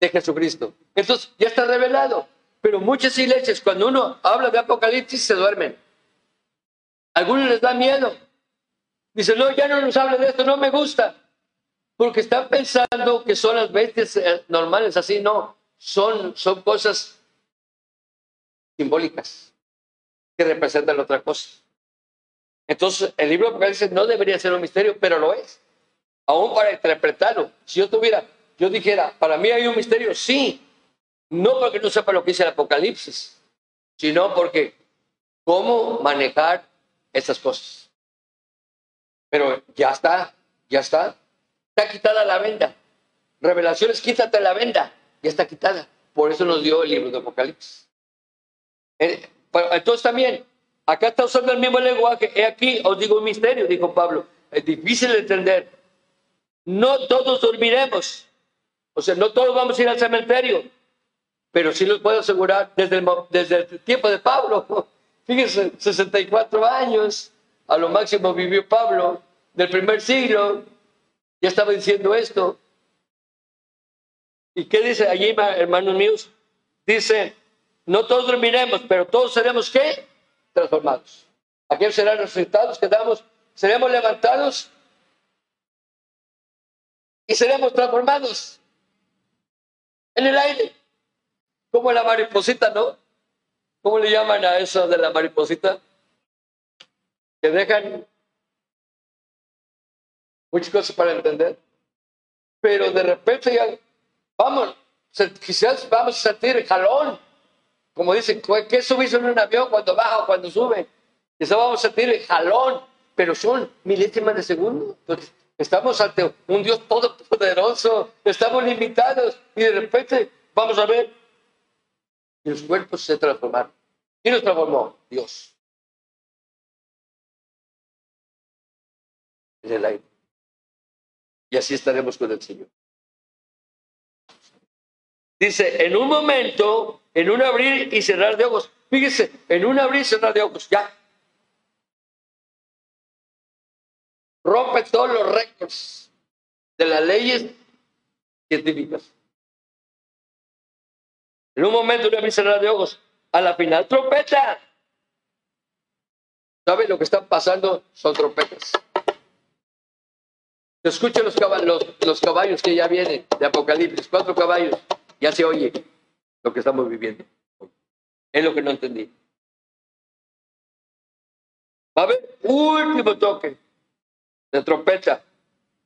Speaker 1: de Jesucristo. Entonces, ya está revelado. Pero muchas iglesias, cuando uno habla de Apocalipsis, se duermen. algunos les da miedo. Dicen, no, ya no nos habla de esto, no me gusta. Porque están pensando que son las bestias eh, normales, así no son, son cosas simbólicas que representan otra cosa. Entonces, el libro de Apocalipsis no debería ser un misterio, pero lo es. Aún para interpretarlo. Si yo tuviera, yo dijera, para mí hay un misterio, sí. No porque no sepa lo que dice el Apocalipsis, sino porque cómo manejar estas cosas. Pero ya está, ya está. Está quitada la venda. Revelaciones, quítate la venda. Ya está quitada. Por eso nos dio el libro de Apocalipsis. Eh, entonces también, Acá está usando el mismo lenguaje. He aquí, os digo un misterio, dijo Pablo. Es difícil de entender. No todos dormiremos. O sea, no todos vamos a ir al cementerio. Pero sí los puedo asegurar desde el, desde el tiempo de Pablo. Fíjense, 64 años. A lo máximo vivió Pablo del primer siglo. Ya estaba diciendo esto. ¿Y qué dice allí, hermanos míos? Dice, no todos dormiremos, pero todos seremos qué? transformados. Aquellos serán resucitados, quedamos, seremos levantados y seremos transformados en el aire, como la mariposita, ¿no? ¿Cómo le llaman a eso de la mariposita? Que dejan muchas cosas para entender, pero de repente ya, vamos, quizás vamos a sentir el jalón como dicen, ¿qué subirse en un avión cuando baja o cuando sube? Eso vamos a sentir el jalón, pero son milésimas de segundo. Estamos ante un Dios todopoderoso, estamos limitados y de repente vamos a ver y los cuerpos se transformaron. ¿Quién nos transformó? Dios. En el aire. Y así estaremos con el Señor. Dice, en un momento, en un abrir y cerrar de ojos. Fíjese, en un abrir y cerrar de ojos, ya. Rompe todos los récords de las leyes científicas. En un momento, en un abrir y cerrar de ojos, a la final, trompeta. ¿Sabe lo que está pasando? Son trompetas. Escuchen los caballos, los caballos que ya vienen de Apocalipsis, cuatro caballos. Ya se oye lo que estamos viviendo. Es lo que no entendí. Va a haber último toque de trompeta,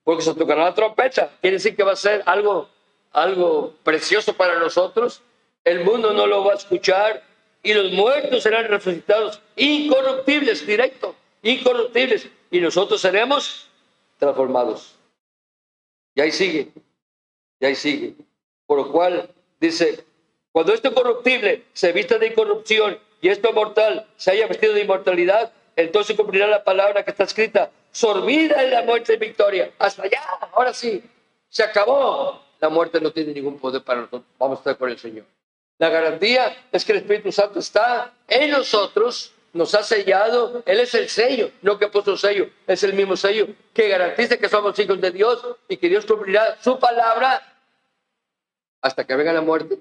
Speaker 1: porque se tocará la trompeta. Quiere decir que va a ser algo, algo precioso para nosotros. El mundo no lo va a escuchar y los muertos serán resucitados incorruptibles, directo, incorruptibles. Y nosotros seremos transformados. Y ahí sigue, y ahí sigue. Por lo cual dice, cuando esto corruptible se vista de incorrupción y esto mortal se haya vestido de inmortalidad, entonces cumplirá la palabra que está escrita, sorbida en la muerte y victoria. Hasta allá, ahora sí, se acabó. La muerte no tiene ningún poder para nosotros. Vamos a estar con el Señor. La garantía es que el Espíritu Santo está en nosotros, nos ha sellado. Él es el sello, no que ha puesto sello, es el mismo sello que garantiza que somos hijos de Dios y que Dios cumplirá su palabra hasta que venga la muerte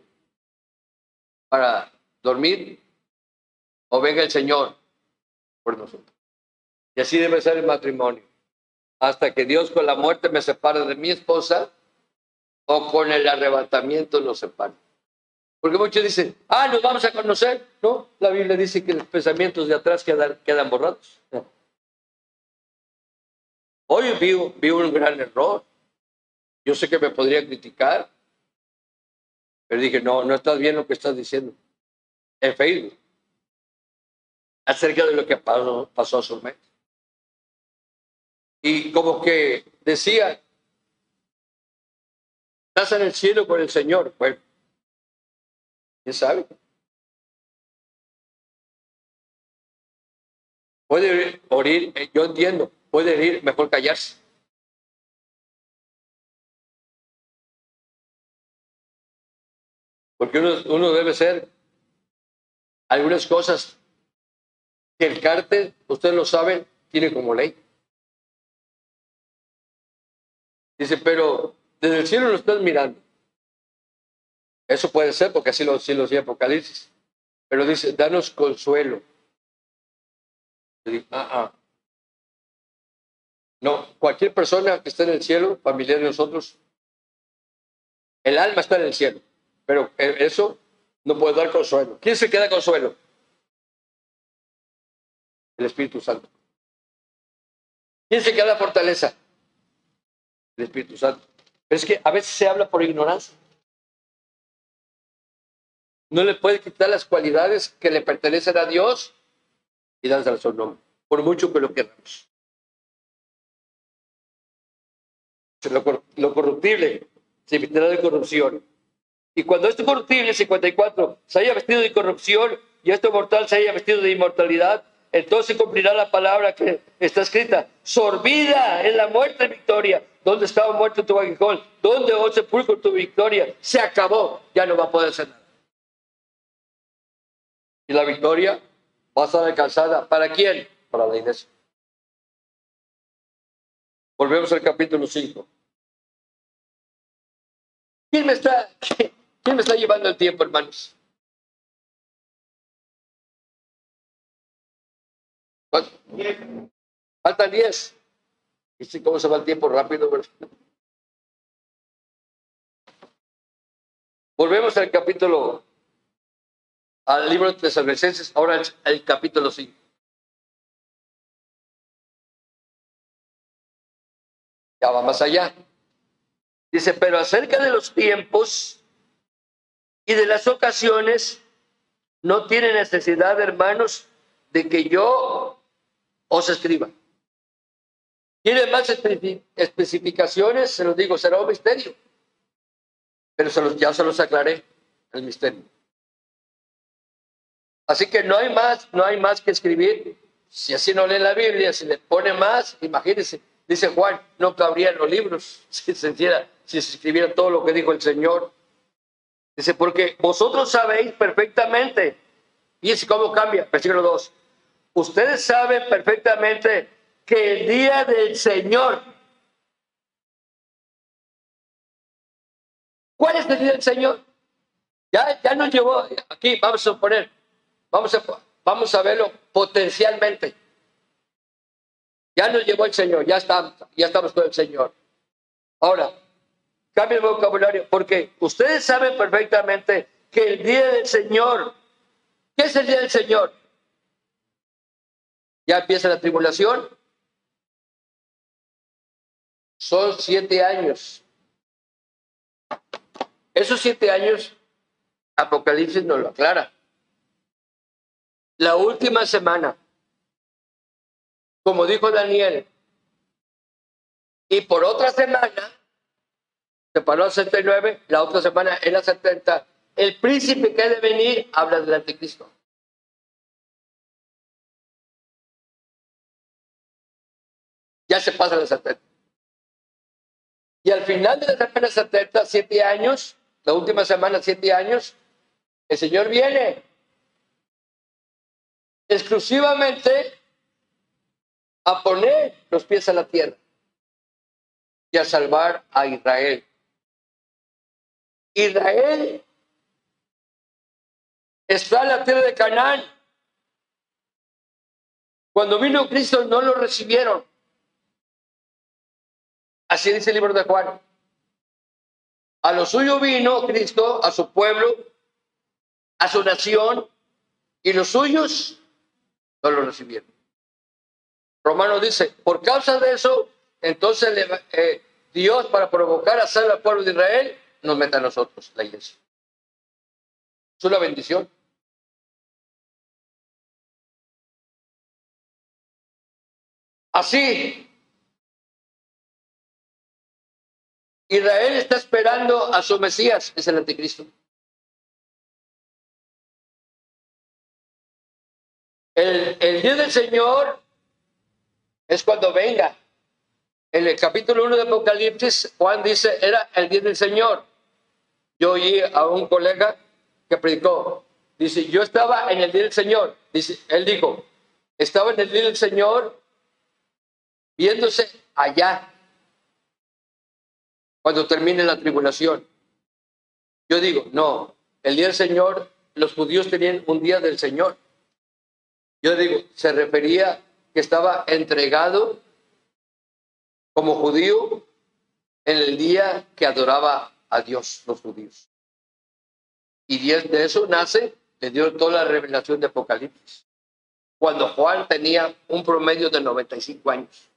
Speaker 1: para dormir o venga el Señor por nosotros. Y así debe ser el matrimonio. Hasta que Dios con la muerte me separe de mi esposa o con el arrebatamiento nos separe. Porque muchos dicen, ah, nos vamos a conocer. No, la Biblia dice que los pensamientos de atrás quedan, borrados. Hoy vi, vi un gran error. Yo sé que me podría criticar, pero dije, no, no estás bien lo que estás diciendo. En Facebook. Acerca de lo que pasó, pasó a su mente. Y como que decía, estás en el cielo con el Señor. Bueno, ¿quién sabe? Puede eh, yo entiendo, puede ir, mejor callarse. Porque uno, debe ser algunas cosas que el cártel, ustedes lo saben, tiene como ley. Dice, pero desde el cielo lo están mirando. Eso puede ser porque así lo, así lo Apocalipsis. Pero dice, danos consuelo. ah, ah. No, cualquier persona que esté en el cielo, familiar de nosotros, el alma está en el cielo. Pero eso no puede dar consuelo. ¿Quién se queda consuelo? El Espíritu Santo. ¿Quién se queda fortaleza? El Espíritu Santo. Pero es que a veces se habla por ignorancia. No le puede quitar las cualidades que le pertenecen a Dios y darse su nombre, por mucho que lo queramos. Lo, corruptible se de corrupción. Y cuando este corruptible, 54, se haya vestido de corrupción y este mortal se haya vestido de inmortalidad, entonces cumplirá la palabra que está escrita. Sorbida en la muerte victoria. ¿Dónde estaba muerto tu aguijón? ¿Dónde, oh sepulcro, tu victoria? Se acabó. Ya no va a poder hacer nada. Y la victoria va a ser alcanzada. ¿Para quién? Para la iglesia. Volvemos al capítulo 5. ¿Quién me está, quién me está llevando el tiempo, hermanos? Faltan 10. ¿Y cómo se va el tiempo rápido? Volvemos al capítulo, al libro de Tesalonicenses, ahora el capítulo 5. Ya va más allá. Dice, pero acerca de los tiempos y de las ocasiones, no tiene necesidad, hermanos, de que yo os escriba. ¿Quiere más especificaciones? Se los digo, será un misterio. Pero se los, ya se los aclaré, el misterio. Así que no hay más, no hay más que escribir. Si así no lee la Biblia, si le pone más, imagínense, dice Juan, no cabrían los libros si se, hiciera, si se escribiera todo lo que dijo el Señor. Dice, porque vosotros sabéis perfectamente, fíjense cómo cambia, versículo 2, ustedes saben perfectamente que el día del Señor, ¿cuál es el día del Señor? Ya, ya nos llevó, aquí vamos a suponer, vamos a, vamos a verlo potencialmente. Ya nos llevó el Señor, ya estamos, ya estamos con el Señor. Ahora, cambia el vocabulario, porque ustedes saben perfectamente que el día del Señor, ¿qué es el día del Señor? Ya empieza la tribulación. Son siete años. Esos siete años, Apocalipsis nos lo aclara. La última semana, como dijo Daniel, y por otra semana, se paró a 69, la otra semana en la 70, el príncipe que ha de venir habla del anticristo. ya se pasa la 70. Y al final de la semana 70, siete años, la última semana, siete años, el Señor viene exclusivamente a poner los pies a la tierra y a salvar a Israel. Israel está la tierra de Canaán. Cuando vino Cristo no lo recibieron. Así dice el libro de Juan. A lo suyo vino Cristo, a su pueblo, a su nación, y los suyos no lo recibieron. Romano dice, por causa de eso, entonces eh, Dios, para provocar a salvar al pueblo de Israel, nos mete a nosotros, la iglesia. Es una bendición. Así, Israel está esperando a su Mesías, es el anticristo. El, día del Señor es cuando venga. En el capítulo 1 de Apocalipsis, Juan dice, era el día del Señor. Yo oí a un colega que predicó, dice, yo estaba en el día del Señor. Dice, él dijo, estaba en el día del Señor viéndose allá, cuando termine la tribulación. Yo digo, no, el día del Señor, los judíos tenían un día del Señor. Yo digo, se refería que estaba entregado como judío en el día que adoraba a Dios, los judíos. Y de eso nace, le dio toda la revelación de Apocalipsis. Cuando Juan tenía un promedio de 95 años.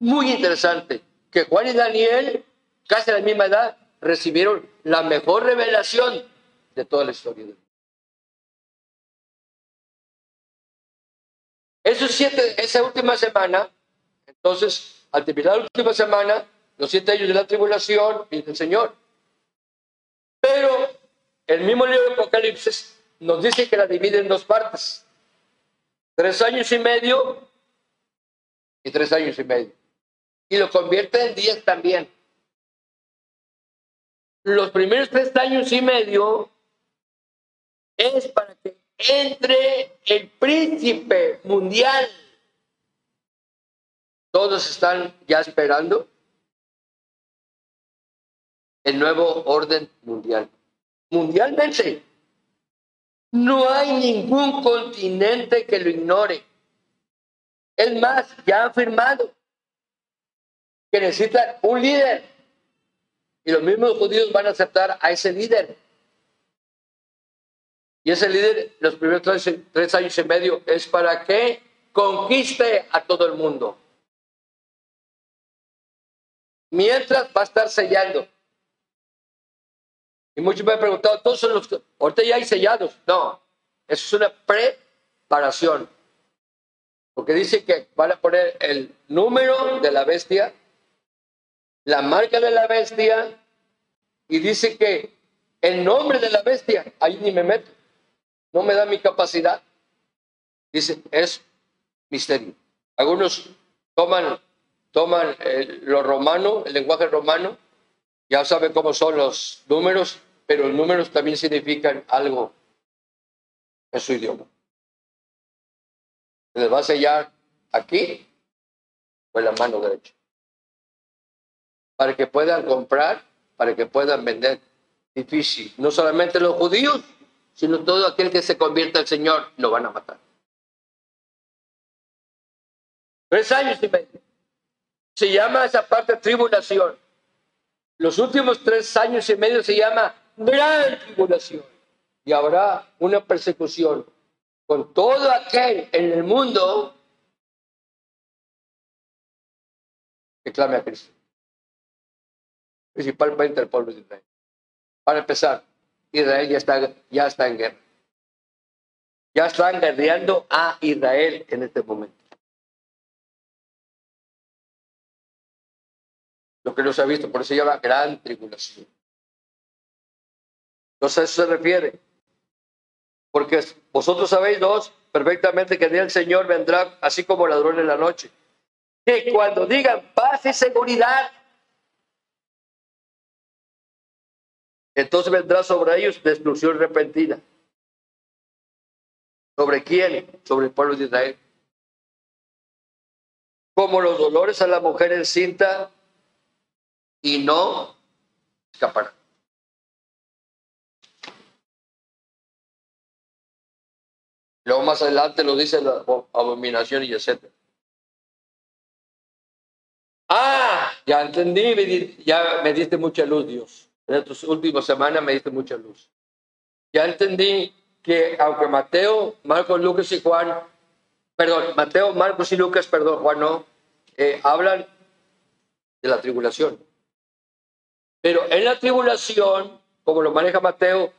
Speaker 1: Muy interesante que Juan y Daniel, casi a la misma edad, recibieron la mejor revelación de toda la historia. Esos siete, esa última semana, entonces, al terminar la última semana, los siete años de la tribulación y del Señor. Pero el mismo libro de Apocalipsis nos dice que la divide en dos partes. Tres años y medio y tres años y medio. Y lo convierte en diez también. Los primeros tres años y medio es para que entre el príncipe mundial. Todos están ya esperando el nuevo orden mundial. Mundialmente. No hay ningún continente que lo ignore. Es más, ya han afirmado que necesitan un líder. Y los mismos judíos van a aceptar a ese líder. Y ese líder, los primeros tres, años y medio, es para que conquiste a todo el mundo. Mientras va a estar sellando. Y muchos me han preguntado, todos son los ahorita ya hay sellados. No, eso es una preparación. Porque dice que van a poner el número de la bestia, la marca de la bestia, y dice que el nombre de la bestia, ahí ni me meto no me da mi capacidad. Dice, es misterio. Algunos toman, toman lo romano, el lenguaje romano, ya saben cómo son los números, pero los números también significan algo en su idioma. Se les va a sellar aquí o en la mano derecha. Para que puedan comprar, para que puedan vender. Difícil. No solamente los judíos, sino todo aquel que se convierta al Señor lo van a matar. Tres años y medio. Se llama esa parte tribulación. Los últimos tres años y medio se llama gran tribulación. Y habrá una persecución con todo aquel en el mundo que clame a Cristo. Principalmente el pueblo de Israel. Para empezar, Israel ya está, ya está en guerra. Ya están guerreando a Israel en este momento. Lo que no se ha visto, por eso se llama gran tribulación. Entonces a eso se refiere. Porque vosotros sabéis dos perfectamente que el Señor vendrá así como ladrón en la noche. Que cuando digan paz y seguridad, Entonces vendrá sobre ellos destrucción repentina. ¿Sobre quién? Sobre el pueblo de Israel. Como los dolores a la mujer encinta y no escaparán. Luego más adelante lo dice la abominación y etcétera. Ah, ya entendí, ya me diste mucha luz, Dios en estas últimas semanas me diste mucha luz. Ya entendí que aunque Mateo, Marcos, Lucas y Juan, perdón, Mateo, Marcos y Lucas, perdón, Juan no, eh, hablan de la tribulación. Pero en la tribulación, como lo maneja Mateo,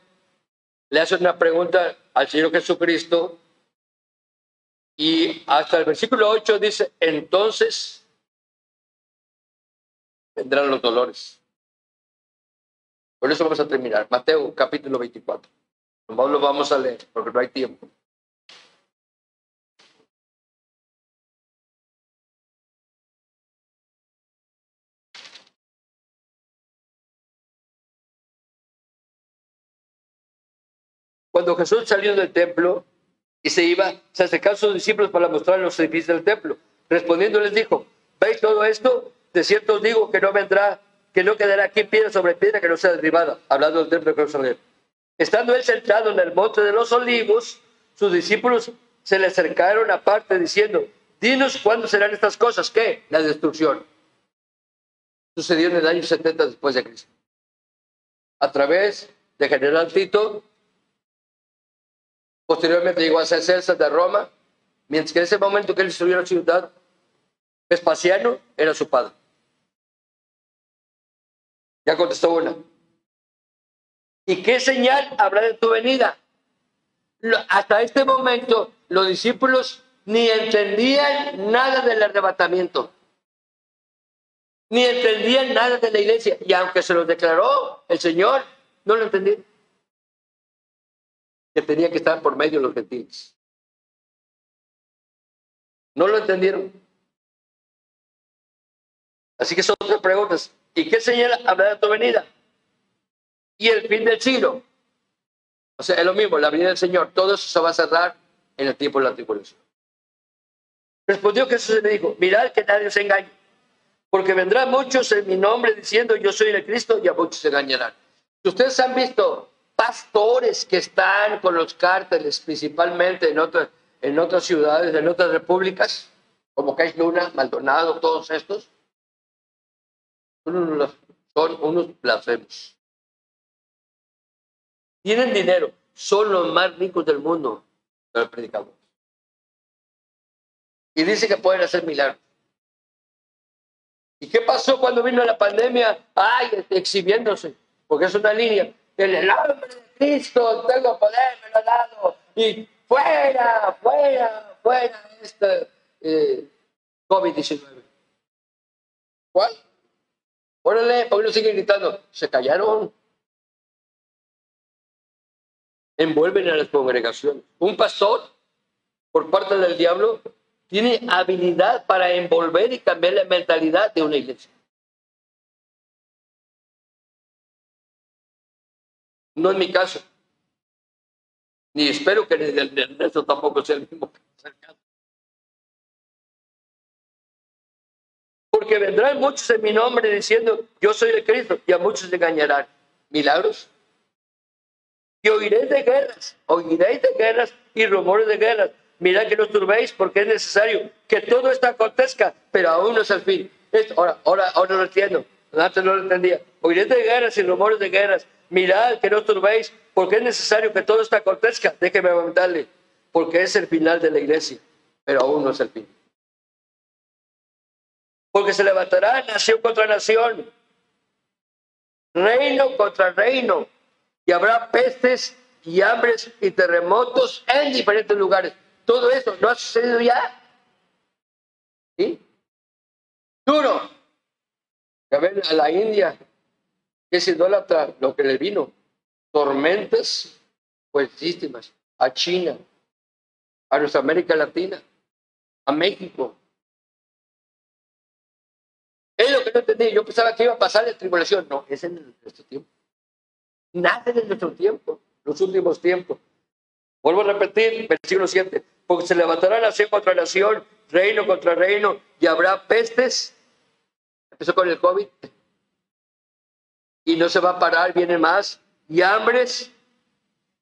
Speaker 1: le hace una pregunta al Señor Jesucristo y hasta el versículo 8 dice, entonces vendrán los dolores. Por eso vamos a terminar. Mateo capítulo 24. No lo vamos a leer porque no hay tiempo. Cuando Jesús salió del templo y se iba, se acercaron sus discípulos para mostrar los edificios del templo. Respondiendo les dijo, ¿veis todo esto? De cierto os digo que no vendrá que no quedará aquí piedra sobre piedra que no sea derribada, hablando del templo de Jerusalén. Estando él sentado en el monte de los olivos, sus discípulos se le acercaron aparte diciendo, dinos cuándo serán estas cosas, ¿qué? La destrucción. Sucedió en el año 70 después de Cristo. A través de General Tito. Posteriormente llegó a ser César de Roma, mientras que en ese momento que él destruyó la ciudad, Vespasiano era su padre. Ya contestó una. ¿Y qué señal habrá de tu venida? hasta este momento los discípulos ni entendían nada del arrebatamiento, ni entendían nada de la iglesia. Y aunque se los declaró el Señor, no lo entendían. Que tenía que estar por medio de los gentiles. No lo entendieron. Así que son tres preguntas. ¿Y qué señal habrá de tu venida? Y el fin del siglo. O sea, es lo mismo, la venida del Señor. Todo eso se va a cerrar en el tiempo de la tribulación. Respondió Jesús y le dijo, mirad que nadie se engañe, porque vendrán muchos en mi nombre diciendo yo soy el Cristo y a muchos se engañarán. Ustedes han visto pastores que están con los cárteles, principalmente en otras, en otras ciudades, en otras repúblicas, como Cais Luna, Maldonado, todos estos, son unos, blasfemos. Tienen dinero, son los más ricos del mundo, los predicadores. Y dice que pueden hacer milagros. ¿Y qué pasó cuando vino la pandemia? Ay, exhibiéndose, porque es una línea. En el nombre de Cristo tengo poder, me lo ha dado. Y fuera, fuera, fuera este eh, COVID-19. ¿Cuál? Órale, Pablo sigue gritando. Se callaron. Envuelven a las congregaciones. Un pastor, por parte del diablo, tiene habilidad para envolver y cambiar la mentalidad de una iglesia. No es mi caso. Ni espero que el de Ernesto tampoco sea el mismo caso. Porque vendrán muchos en mi nombre diciendo, yo soy el Cristo, y a muchos engañarán. Milagros. Y oiréis de guerras, oiréis de guerras y rumores de guerras. Mirad que no turbéis porque es necesario que todo esto acontezca, pero aún no es el fin. ahora, ahora, ahora lo entiendo. Antes no lo entendía. Oiréis de guerras y rumores de guerras. Mirad que no turbéis porque es necesario que todo esto acontezca. Déjeme aumentarle. Porque es el final de la iglesia, pero aún no es el fin. Porque se levantará nación contra nación, reino contra reino, y habrá pestes y hambres y terremotos en diferentes lugares. Todo eso no ha sucedido ya. ¿Sí? Duro. A ver, a la India, es idólatra lo que le vino. Tormentas fuertísimas. A China, a nuestra América Latina, a México. Es lo que no entendí. Yo pensaba que iba a pasar la tribulación. No, es en nuestro tiempo. Nace en nuestro tiempo, los últimos tiempos. Vuelvo a repetir, versículo 7 porque se levantará nación contra nación, reino contra reino, y habrá pestes. Empezó con el COVID. Y no se va a parar, viene más. Y hambres.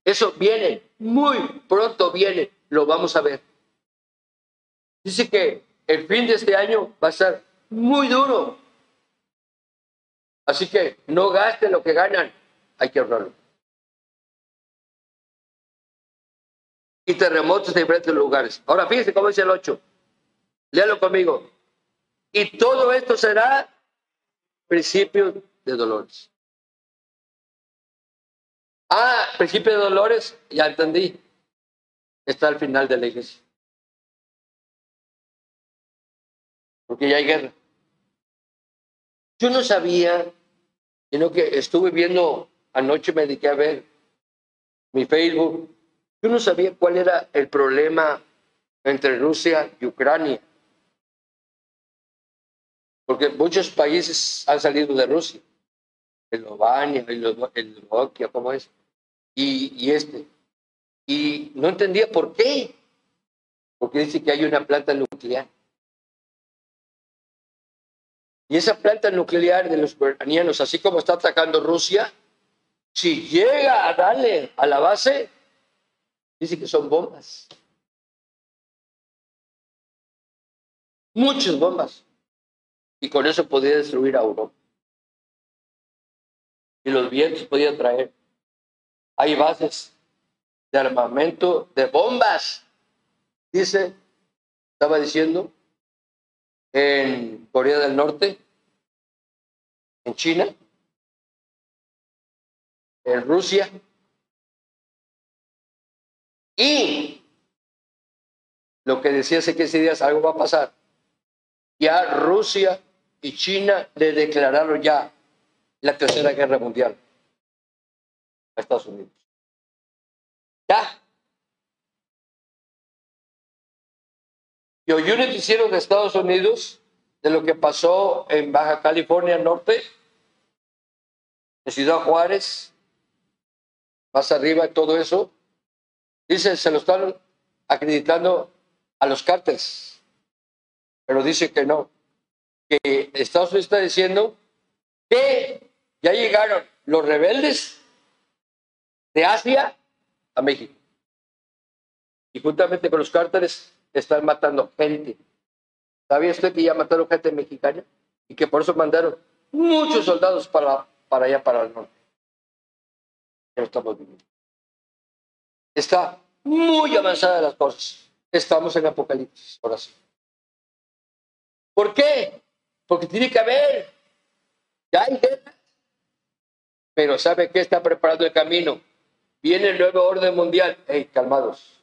Speaker 1: Eso viene, muy pronto viene, lo vamos a ver. Dice que el fin de este año va a ser muy duro. Así que no gasten lo que ganan, hay que ahorrarlo. y terremotos en diferentes lugares. Ahora fíjense cómo dice el 8. Léalo conmigo. Y todo esto será principio de dolores. Ah, principio de dolores, ya entendí. Está al final de la iglesia. Porque ya hay guerra. Yo no sabía, sino que estuve viendo, anoche me dediqué a ver mi Facebook yo no sabía cuál era el problema entre Rusia y Ucrania. Porque muchos países han salido de Rusia. Eslovenia, Eslovaquia, ¿cómo es? Y, y este. Y no entendía por qué. Porque dice que hay una planta nuclear. Y esa planta nuclear de los ucranianos, así como está atacando Rusia, si llega a darle a la base, Dice que son bombas. Muchas bombas. Y con eso podía destruir a Europa. Y los vientos podían traer hay bases de armamento de bombas, dice, estaba diciendo, en Corea del Norte, en China, en Rusia, y lo que decía hace 15 días, algo va a pasar. Ya Rusia y China le declararon ya la tercera guerra mundial a Estados Unidos. Ya. Y hoy un noticiero de Estados Unidos de lo que pasó en Baja California Norte, en Ciudad Juárez, más arriba, todo eso, dice, se lo están acreditando a los cárteles, pero dice que no, que Estados Unidos está diciendo que ya llegaron los rebeldes de Asia a México. Y juntamente con los cárteles están matando gente. ¿Sabía usted que ya mataron gente mexicana? Y que por eso mandaron muchos soldados para, allá, para el norte. Ya estamos viviendo. Está muy avanzada las cosas. Estamos en Apocalipsis, ahora sí. ¿Por qué? Porque tiene que haber. Ya hay. Pero ¿sabe qué está preparando el camino? Viene el nuevo orden mundial. Hey, calmados.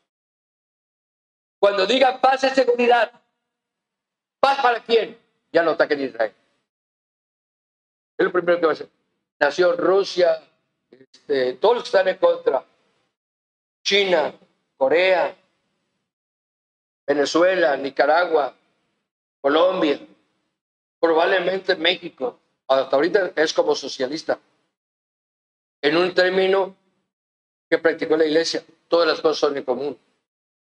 Speaker 1: Cuando diga paz y seguridad, ¿paz para quién? Ya no ataquen Israel. Es lo primero que va a hacer. Nació Rusia, este, todos que están en contra, China, Corea, Venezuela, Nicaragua, Colombia, probablemente México, hasta ahorita es como socialista, en un término que practicó la iglesia, todas las cosas son en común,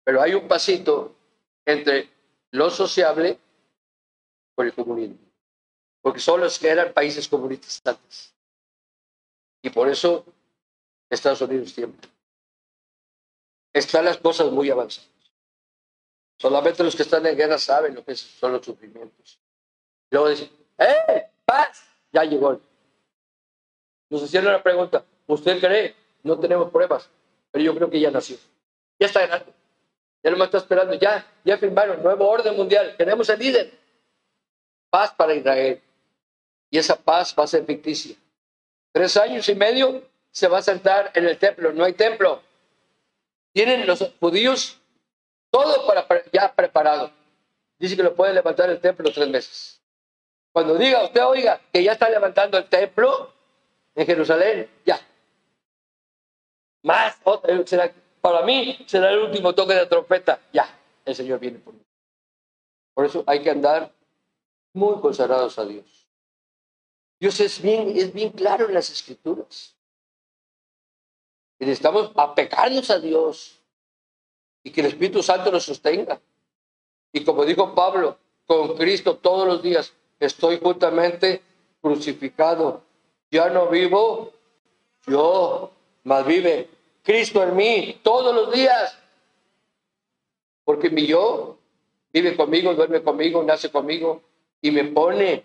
Speaker 1: pero hay un pasito entre lo sociable por el comunismo, porque que eran países comunistas antes, y por eso Estados Unidos tiembla. Están las cosas muy avanzadas. Solamente los que están en guerra saben lo que son los sufrimientos. Luego dicen, ¡eh! ¡Paz! Ya llegó. Nos hicieron una pregunta. ¿Usted cree? No tenemos pruebas, pero yo creo que ya nació. Ya está grande. Ya me está esperando. Ya, ya firmaron nuevo orden mundial. Tenemos el líder. Paz para Israel. Y esa paz va a ser ficticia. Tres años y medio se va a sentar en el templo. No hay templo. Tienen los judíos todo para, ya preparado. Dice que lo puede levantar el templo tres meses. Cuando diga, usted oiga que ya está levantando el templo en Jerusalén, ya. Más, será, para mí será el último toque de trompeta, ya. El Señor viene por mí. Por eso hay que andar muy consagrados a Dios. Dios es bien, es bien claro en las escrituras. Y necesitamos apegarnos a Dios y que el Espíritu Santo nos sostenga. Y como dijo Pablo, con Cristo todos los días estoy juntamente crucificado. Ya no vivo yo, más vive Cristo en mí todos los días. Porque mi yo vive conmigo, duerme conmigo, nace conmigo y me pone,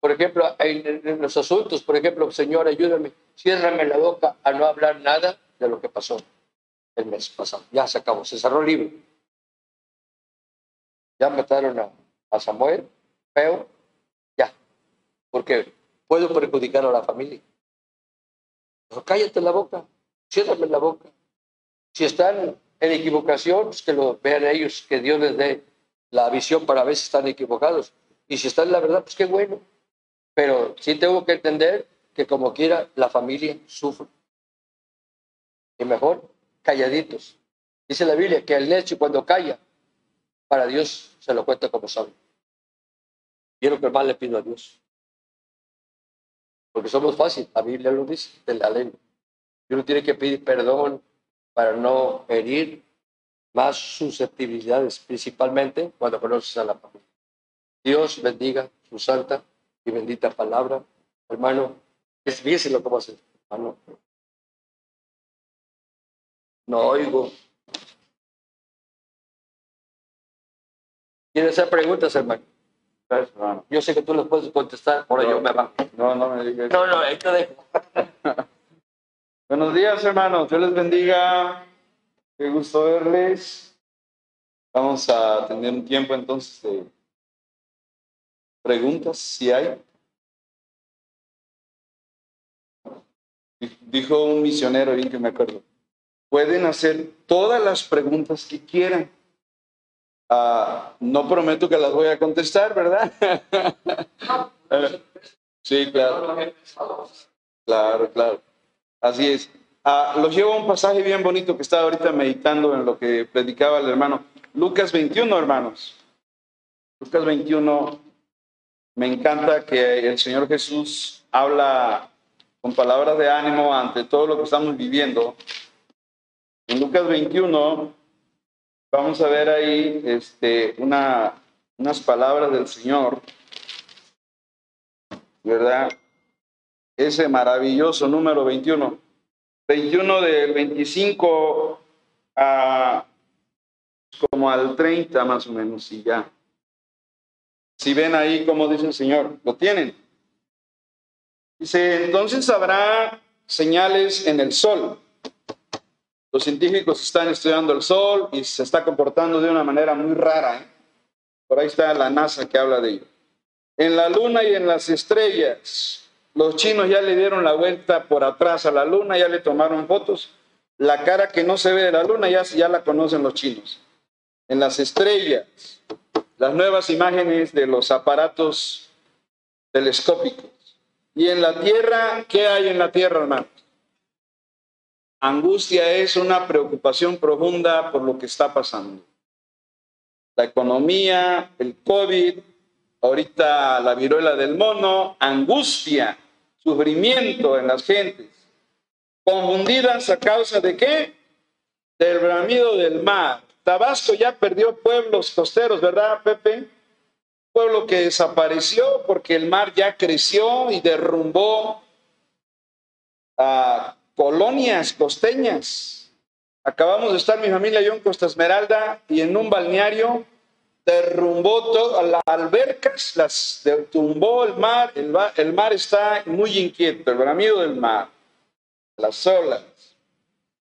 Speaker 1: por ejemplo, en, los asuntos, por ejemplo, Señor, ayúdame, ciérrame la boca a no hablar nada de lo que pasó el mes pasado. Ya se acabó, se cerró el libro. Ya mataron a, a Samuel, feo, ya. Porque puedo perjudicar a la familia. Pero cállate la boca, ciérrame la boca. Si están en equivocación, pues que lo vean ellos, que Dios les dé la visión para ver si están equivocados. Y si están en la verdad, pues qué bueno. Pero sí tengo que entender que como quiera, la familia sufre. Y mejor calladitos. Dice la Biblia que el necio cuando calla, para Dios se lo cuenta como sabe. Y es lo que más le pido a Dios. Porque somos fácil, la Biblia lo dice, de la ley. Y uno tiene que pedir perdón para no herir más susceptibilidades, principalmente cuando conoces a la familia. Dios bendiga su santa y bendita palabra. Hermano, es lo que va a hacer. Hermano, no oigo. ¿Quieres hacer preguntas, hermano? Yo sé que tú las puedes contestar, ahora yo me bajo.
Speaker 2: No, no me digas.
Speaker 1: No, no, ahí te dejo.
Speaker 2: Buenos días, hermanos. Dios les bendiga. Qué gusto verles. Vamos a tener un tiempo entonces de preguntas, si hay. Dijo un misionero, bien que me acuerdo, pueden hacer todas las preguntas que quieran. Ah, no prometo que las voy a contestar, ¿verdad? sí, claro. Claro, claro. Así es. Ah, los llevo a un pasaje bien bonito que estaba ahorita meditando en lo que predicaba el hermano. Lucas 21, hermanos. Lucas 21. Me encanta que el Señor Jesús habla con palabras de ánimo ante todo lo que estamos viviendo. En Lucas 21 vamos a ver ahí este, una, unas palabras del Señor, ¿verdad? Ese maravilloso número 21. 21 del 25 a como al 30 más o menos y ya. Si ven ahí como dice el Señor, ¿lo tienen? Dice, entonces habrá señales en el sol. Los científicos están estudiando el sol y se está comportando de una manera muy rara. ¿eh? Por ahí está la NASA que habla de ello. En la luna y en las estrellas, los chinos ya le dieron la vuelta por atrás a la luna, ya le tomaron fotos. La cara que no se ve de la luna ya, ya la conocen los chinos. En las estrellas, las nuevas imágenes de los aparatos telescópicos. Y en la tierra, ¿qué hay en la tierra, hermanos? Angustia es una preocupación profunda por lo que está pasando. La economía, el COVID, ahorita la viruela del mono, angustia, sufrimiento en las gentes, confundidas a causa de qué? Del bramido del mar. Tabasco ya perdió pueblos costeros, ¿verdad, Pepe? Pueblo que desapareció porque el mar ya creció y derrumbó a colonias costeñas. Acabamos de estar mi familia yo en Costa Esmeralda y en un balneario derrumbó todas las albercas, las tumbó el mar, el, mar está muy inquieto, el bramido del mar, las olas.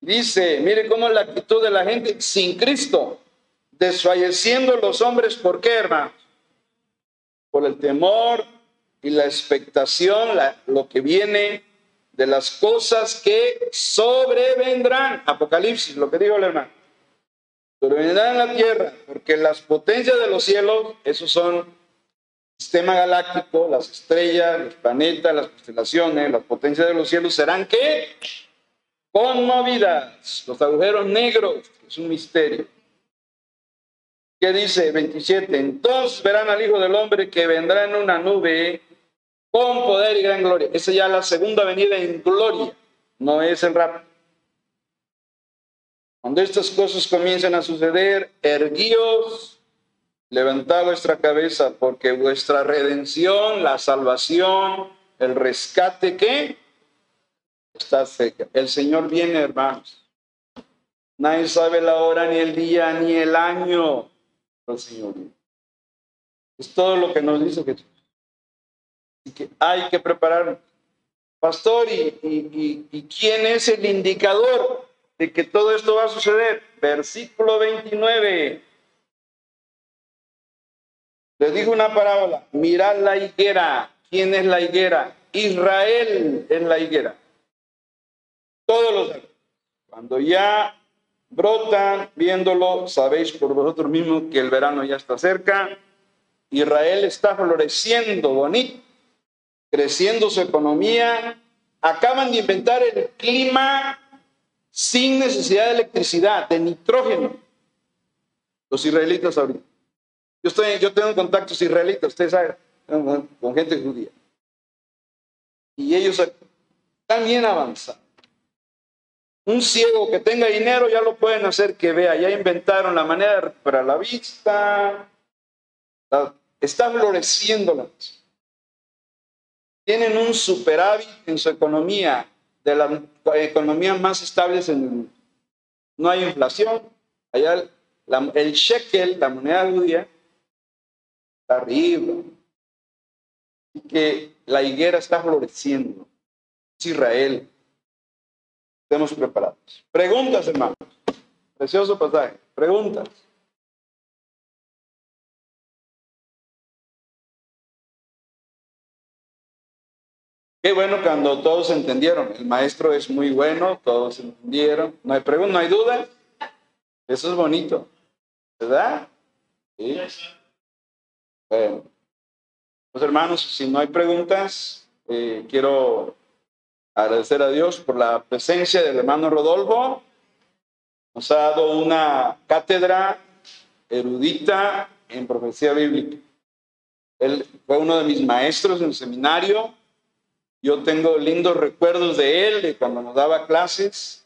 Speaker 2: Dice, mire cómo es la actitud de la gente sin Cristo, desfalleciendo los hombres, ¿por qué, hermano? Por el temor y la expectación, lo que viene de las cosas que sobrevendrán. Apocalipsis, lo que dijo el hermano sobrevendrán en la tierra, porque las potencias de los cielos, esos son el sistema galáctico, las estrellas, los planetas, las constelaciones, las potencias de los cielos serán ¿qué? Conmovidas. Los agujeros negros, es un misterio. ¿Qué dice 27? Entonces verán al Hijo del Hombre que vendrá en una nube con poder y gran gloria. Esa ya es la segunda venida en gloria, no es el rapto. Cuando estas cosas comiencen a suceder, erguíos, levantad vuestra cabeza, porque vuestra redención, la salvación, el rescate, ¿qué? Está cerca. El Señor viene, hermanos. Nadie sabe la hora, ni el día, ni el año. El Señor Es todo lo que nos dice Jesús. Y que hay que preparar. Pastor, ¿y, quién es el indicador? de que todo esto va a suceder. Versículo 29. Les digo una parábola. Mirad la higuera. ¿Quién es la higuera? Israel es la higuera. Todos los Cuando ya brotan, viéndolo, sabéis por vosotros mismos que el verano ya está cerca. Israel está floreciendo bonito, creciendo su economía. Acaban de inventar el clima sin necesidad de electricidad, de nitrógeno. Los israelitas ahorita. Yo, estoy, yo tengo contactos israelitas, ustedes saben, con gente judía. Y ellos están bien avanzados. Un ciego que tenga dinero ya lo pueden hacer que vea. Ya inventaron la manera recuperar la vista. Está floreciendo la Tienen un superávit en su economía de las economías más estables en el mundo. No hay inflación. Allá el shekel, la moneda judía, está arriba. Y que la higuera está floreciendo. Es Israel. Estemos preparados. Preguntas, hermanos. Precioso pasaje. Preguntas. Qué bueno cuando todos entendieron. El maestro es muy bueno, todos entendieron. No hay preguntas, no hay duda. Eso es bonito. ¿Verdad? Sí. Bueno. Pues hermanos, si no hay preguntas, eh, quiero agradecer a Dios por la presencia del hermano Rodolfo. Nos ha dado una cátedra erudita en profecía bíblica. Él fue uno de mis maestros en el seminario yo tengo lindos recuerdos de él, de cuando nos daba clases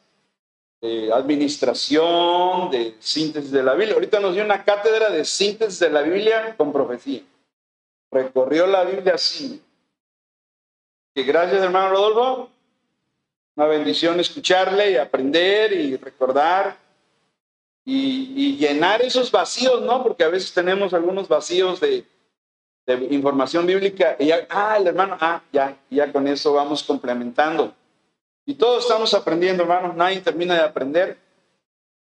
Speaker 2: de administración, de síntesis de la Biblia. Ahorita nos dio una cátedra de síntesis de la Biblia con profecía. Recorrió la Biblia así. Que gracias, hermano Rodolfo. Una bendición escucharle y aprender y recordar y, y llenar esos vacíos, ¿no? Porque a veces tenemos algunos vacíos de, de información bíblica, y ya, ah, el hermano, ah, ya, ya con eso vamos complementando. Y todos estamos aprendiendo, hermanos, nadie termina de aprender.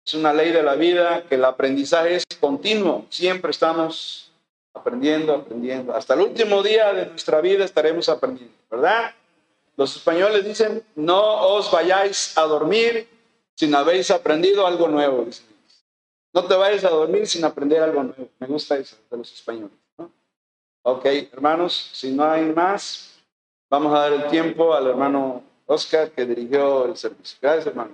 Speaker 2: Es una ley de la vida que el aprendizaje es continuo, siempre estamos aprendiendo, aprendiendo. Hasta el último día de nuestra vida estaremos aprendiendo, ¿verdad? Los españoles dicen, no os vayáis a dormir sin habéis aprendido algo nuevo. No te vayas a dormir sin aprender algo nuevo. Me gusta eso de los españoles. Ok, hermanos, si no hay más, vamos a dar el tiempo al hermano Oscar que dirigió el servicio. Gracias, hermano.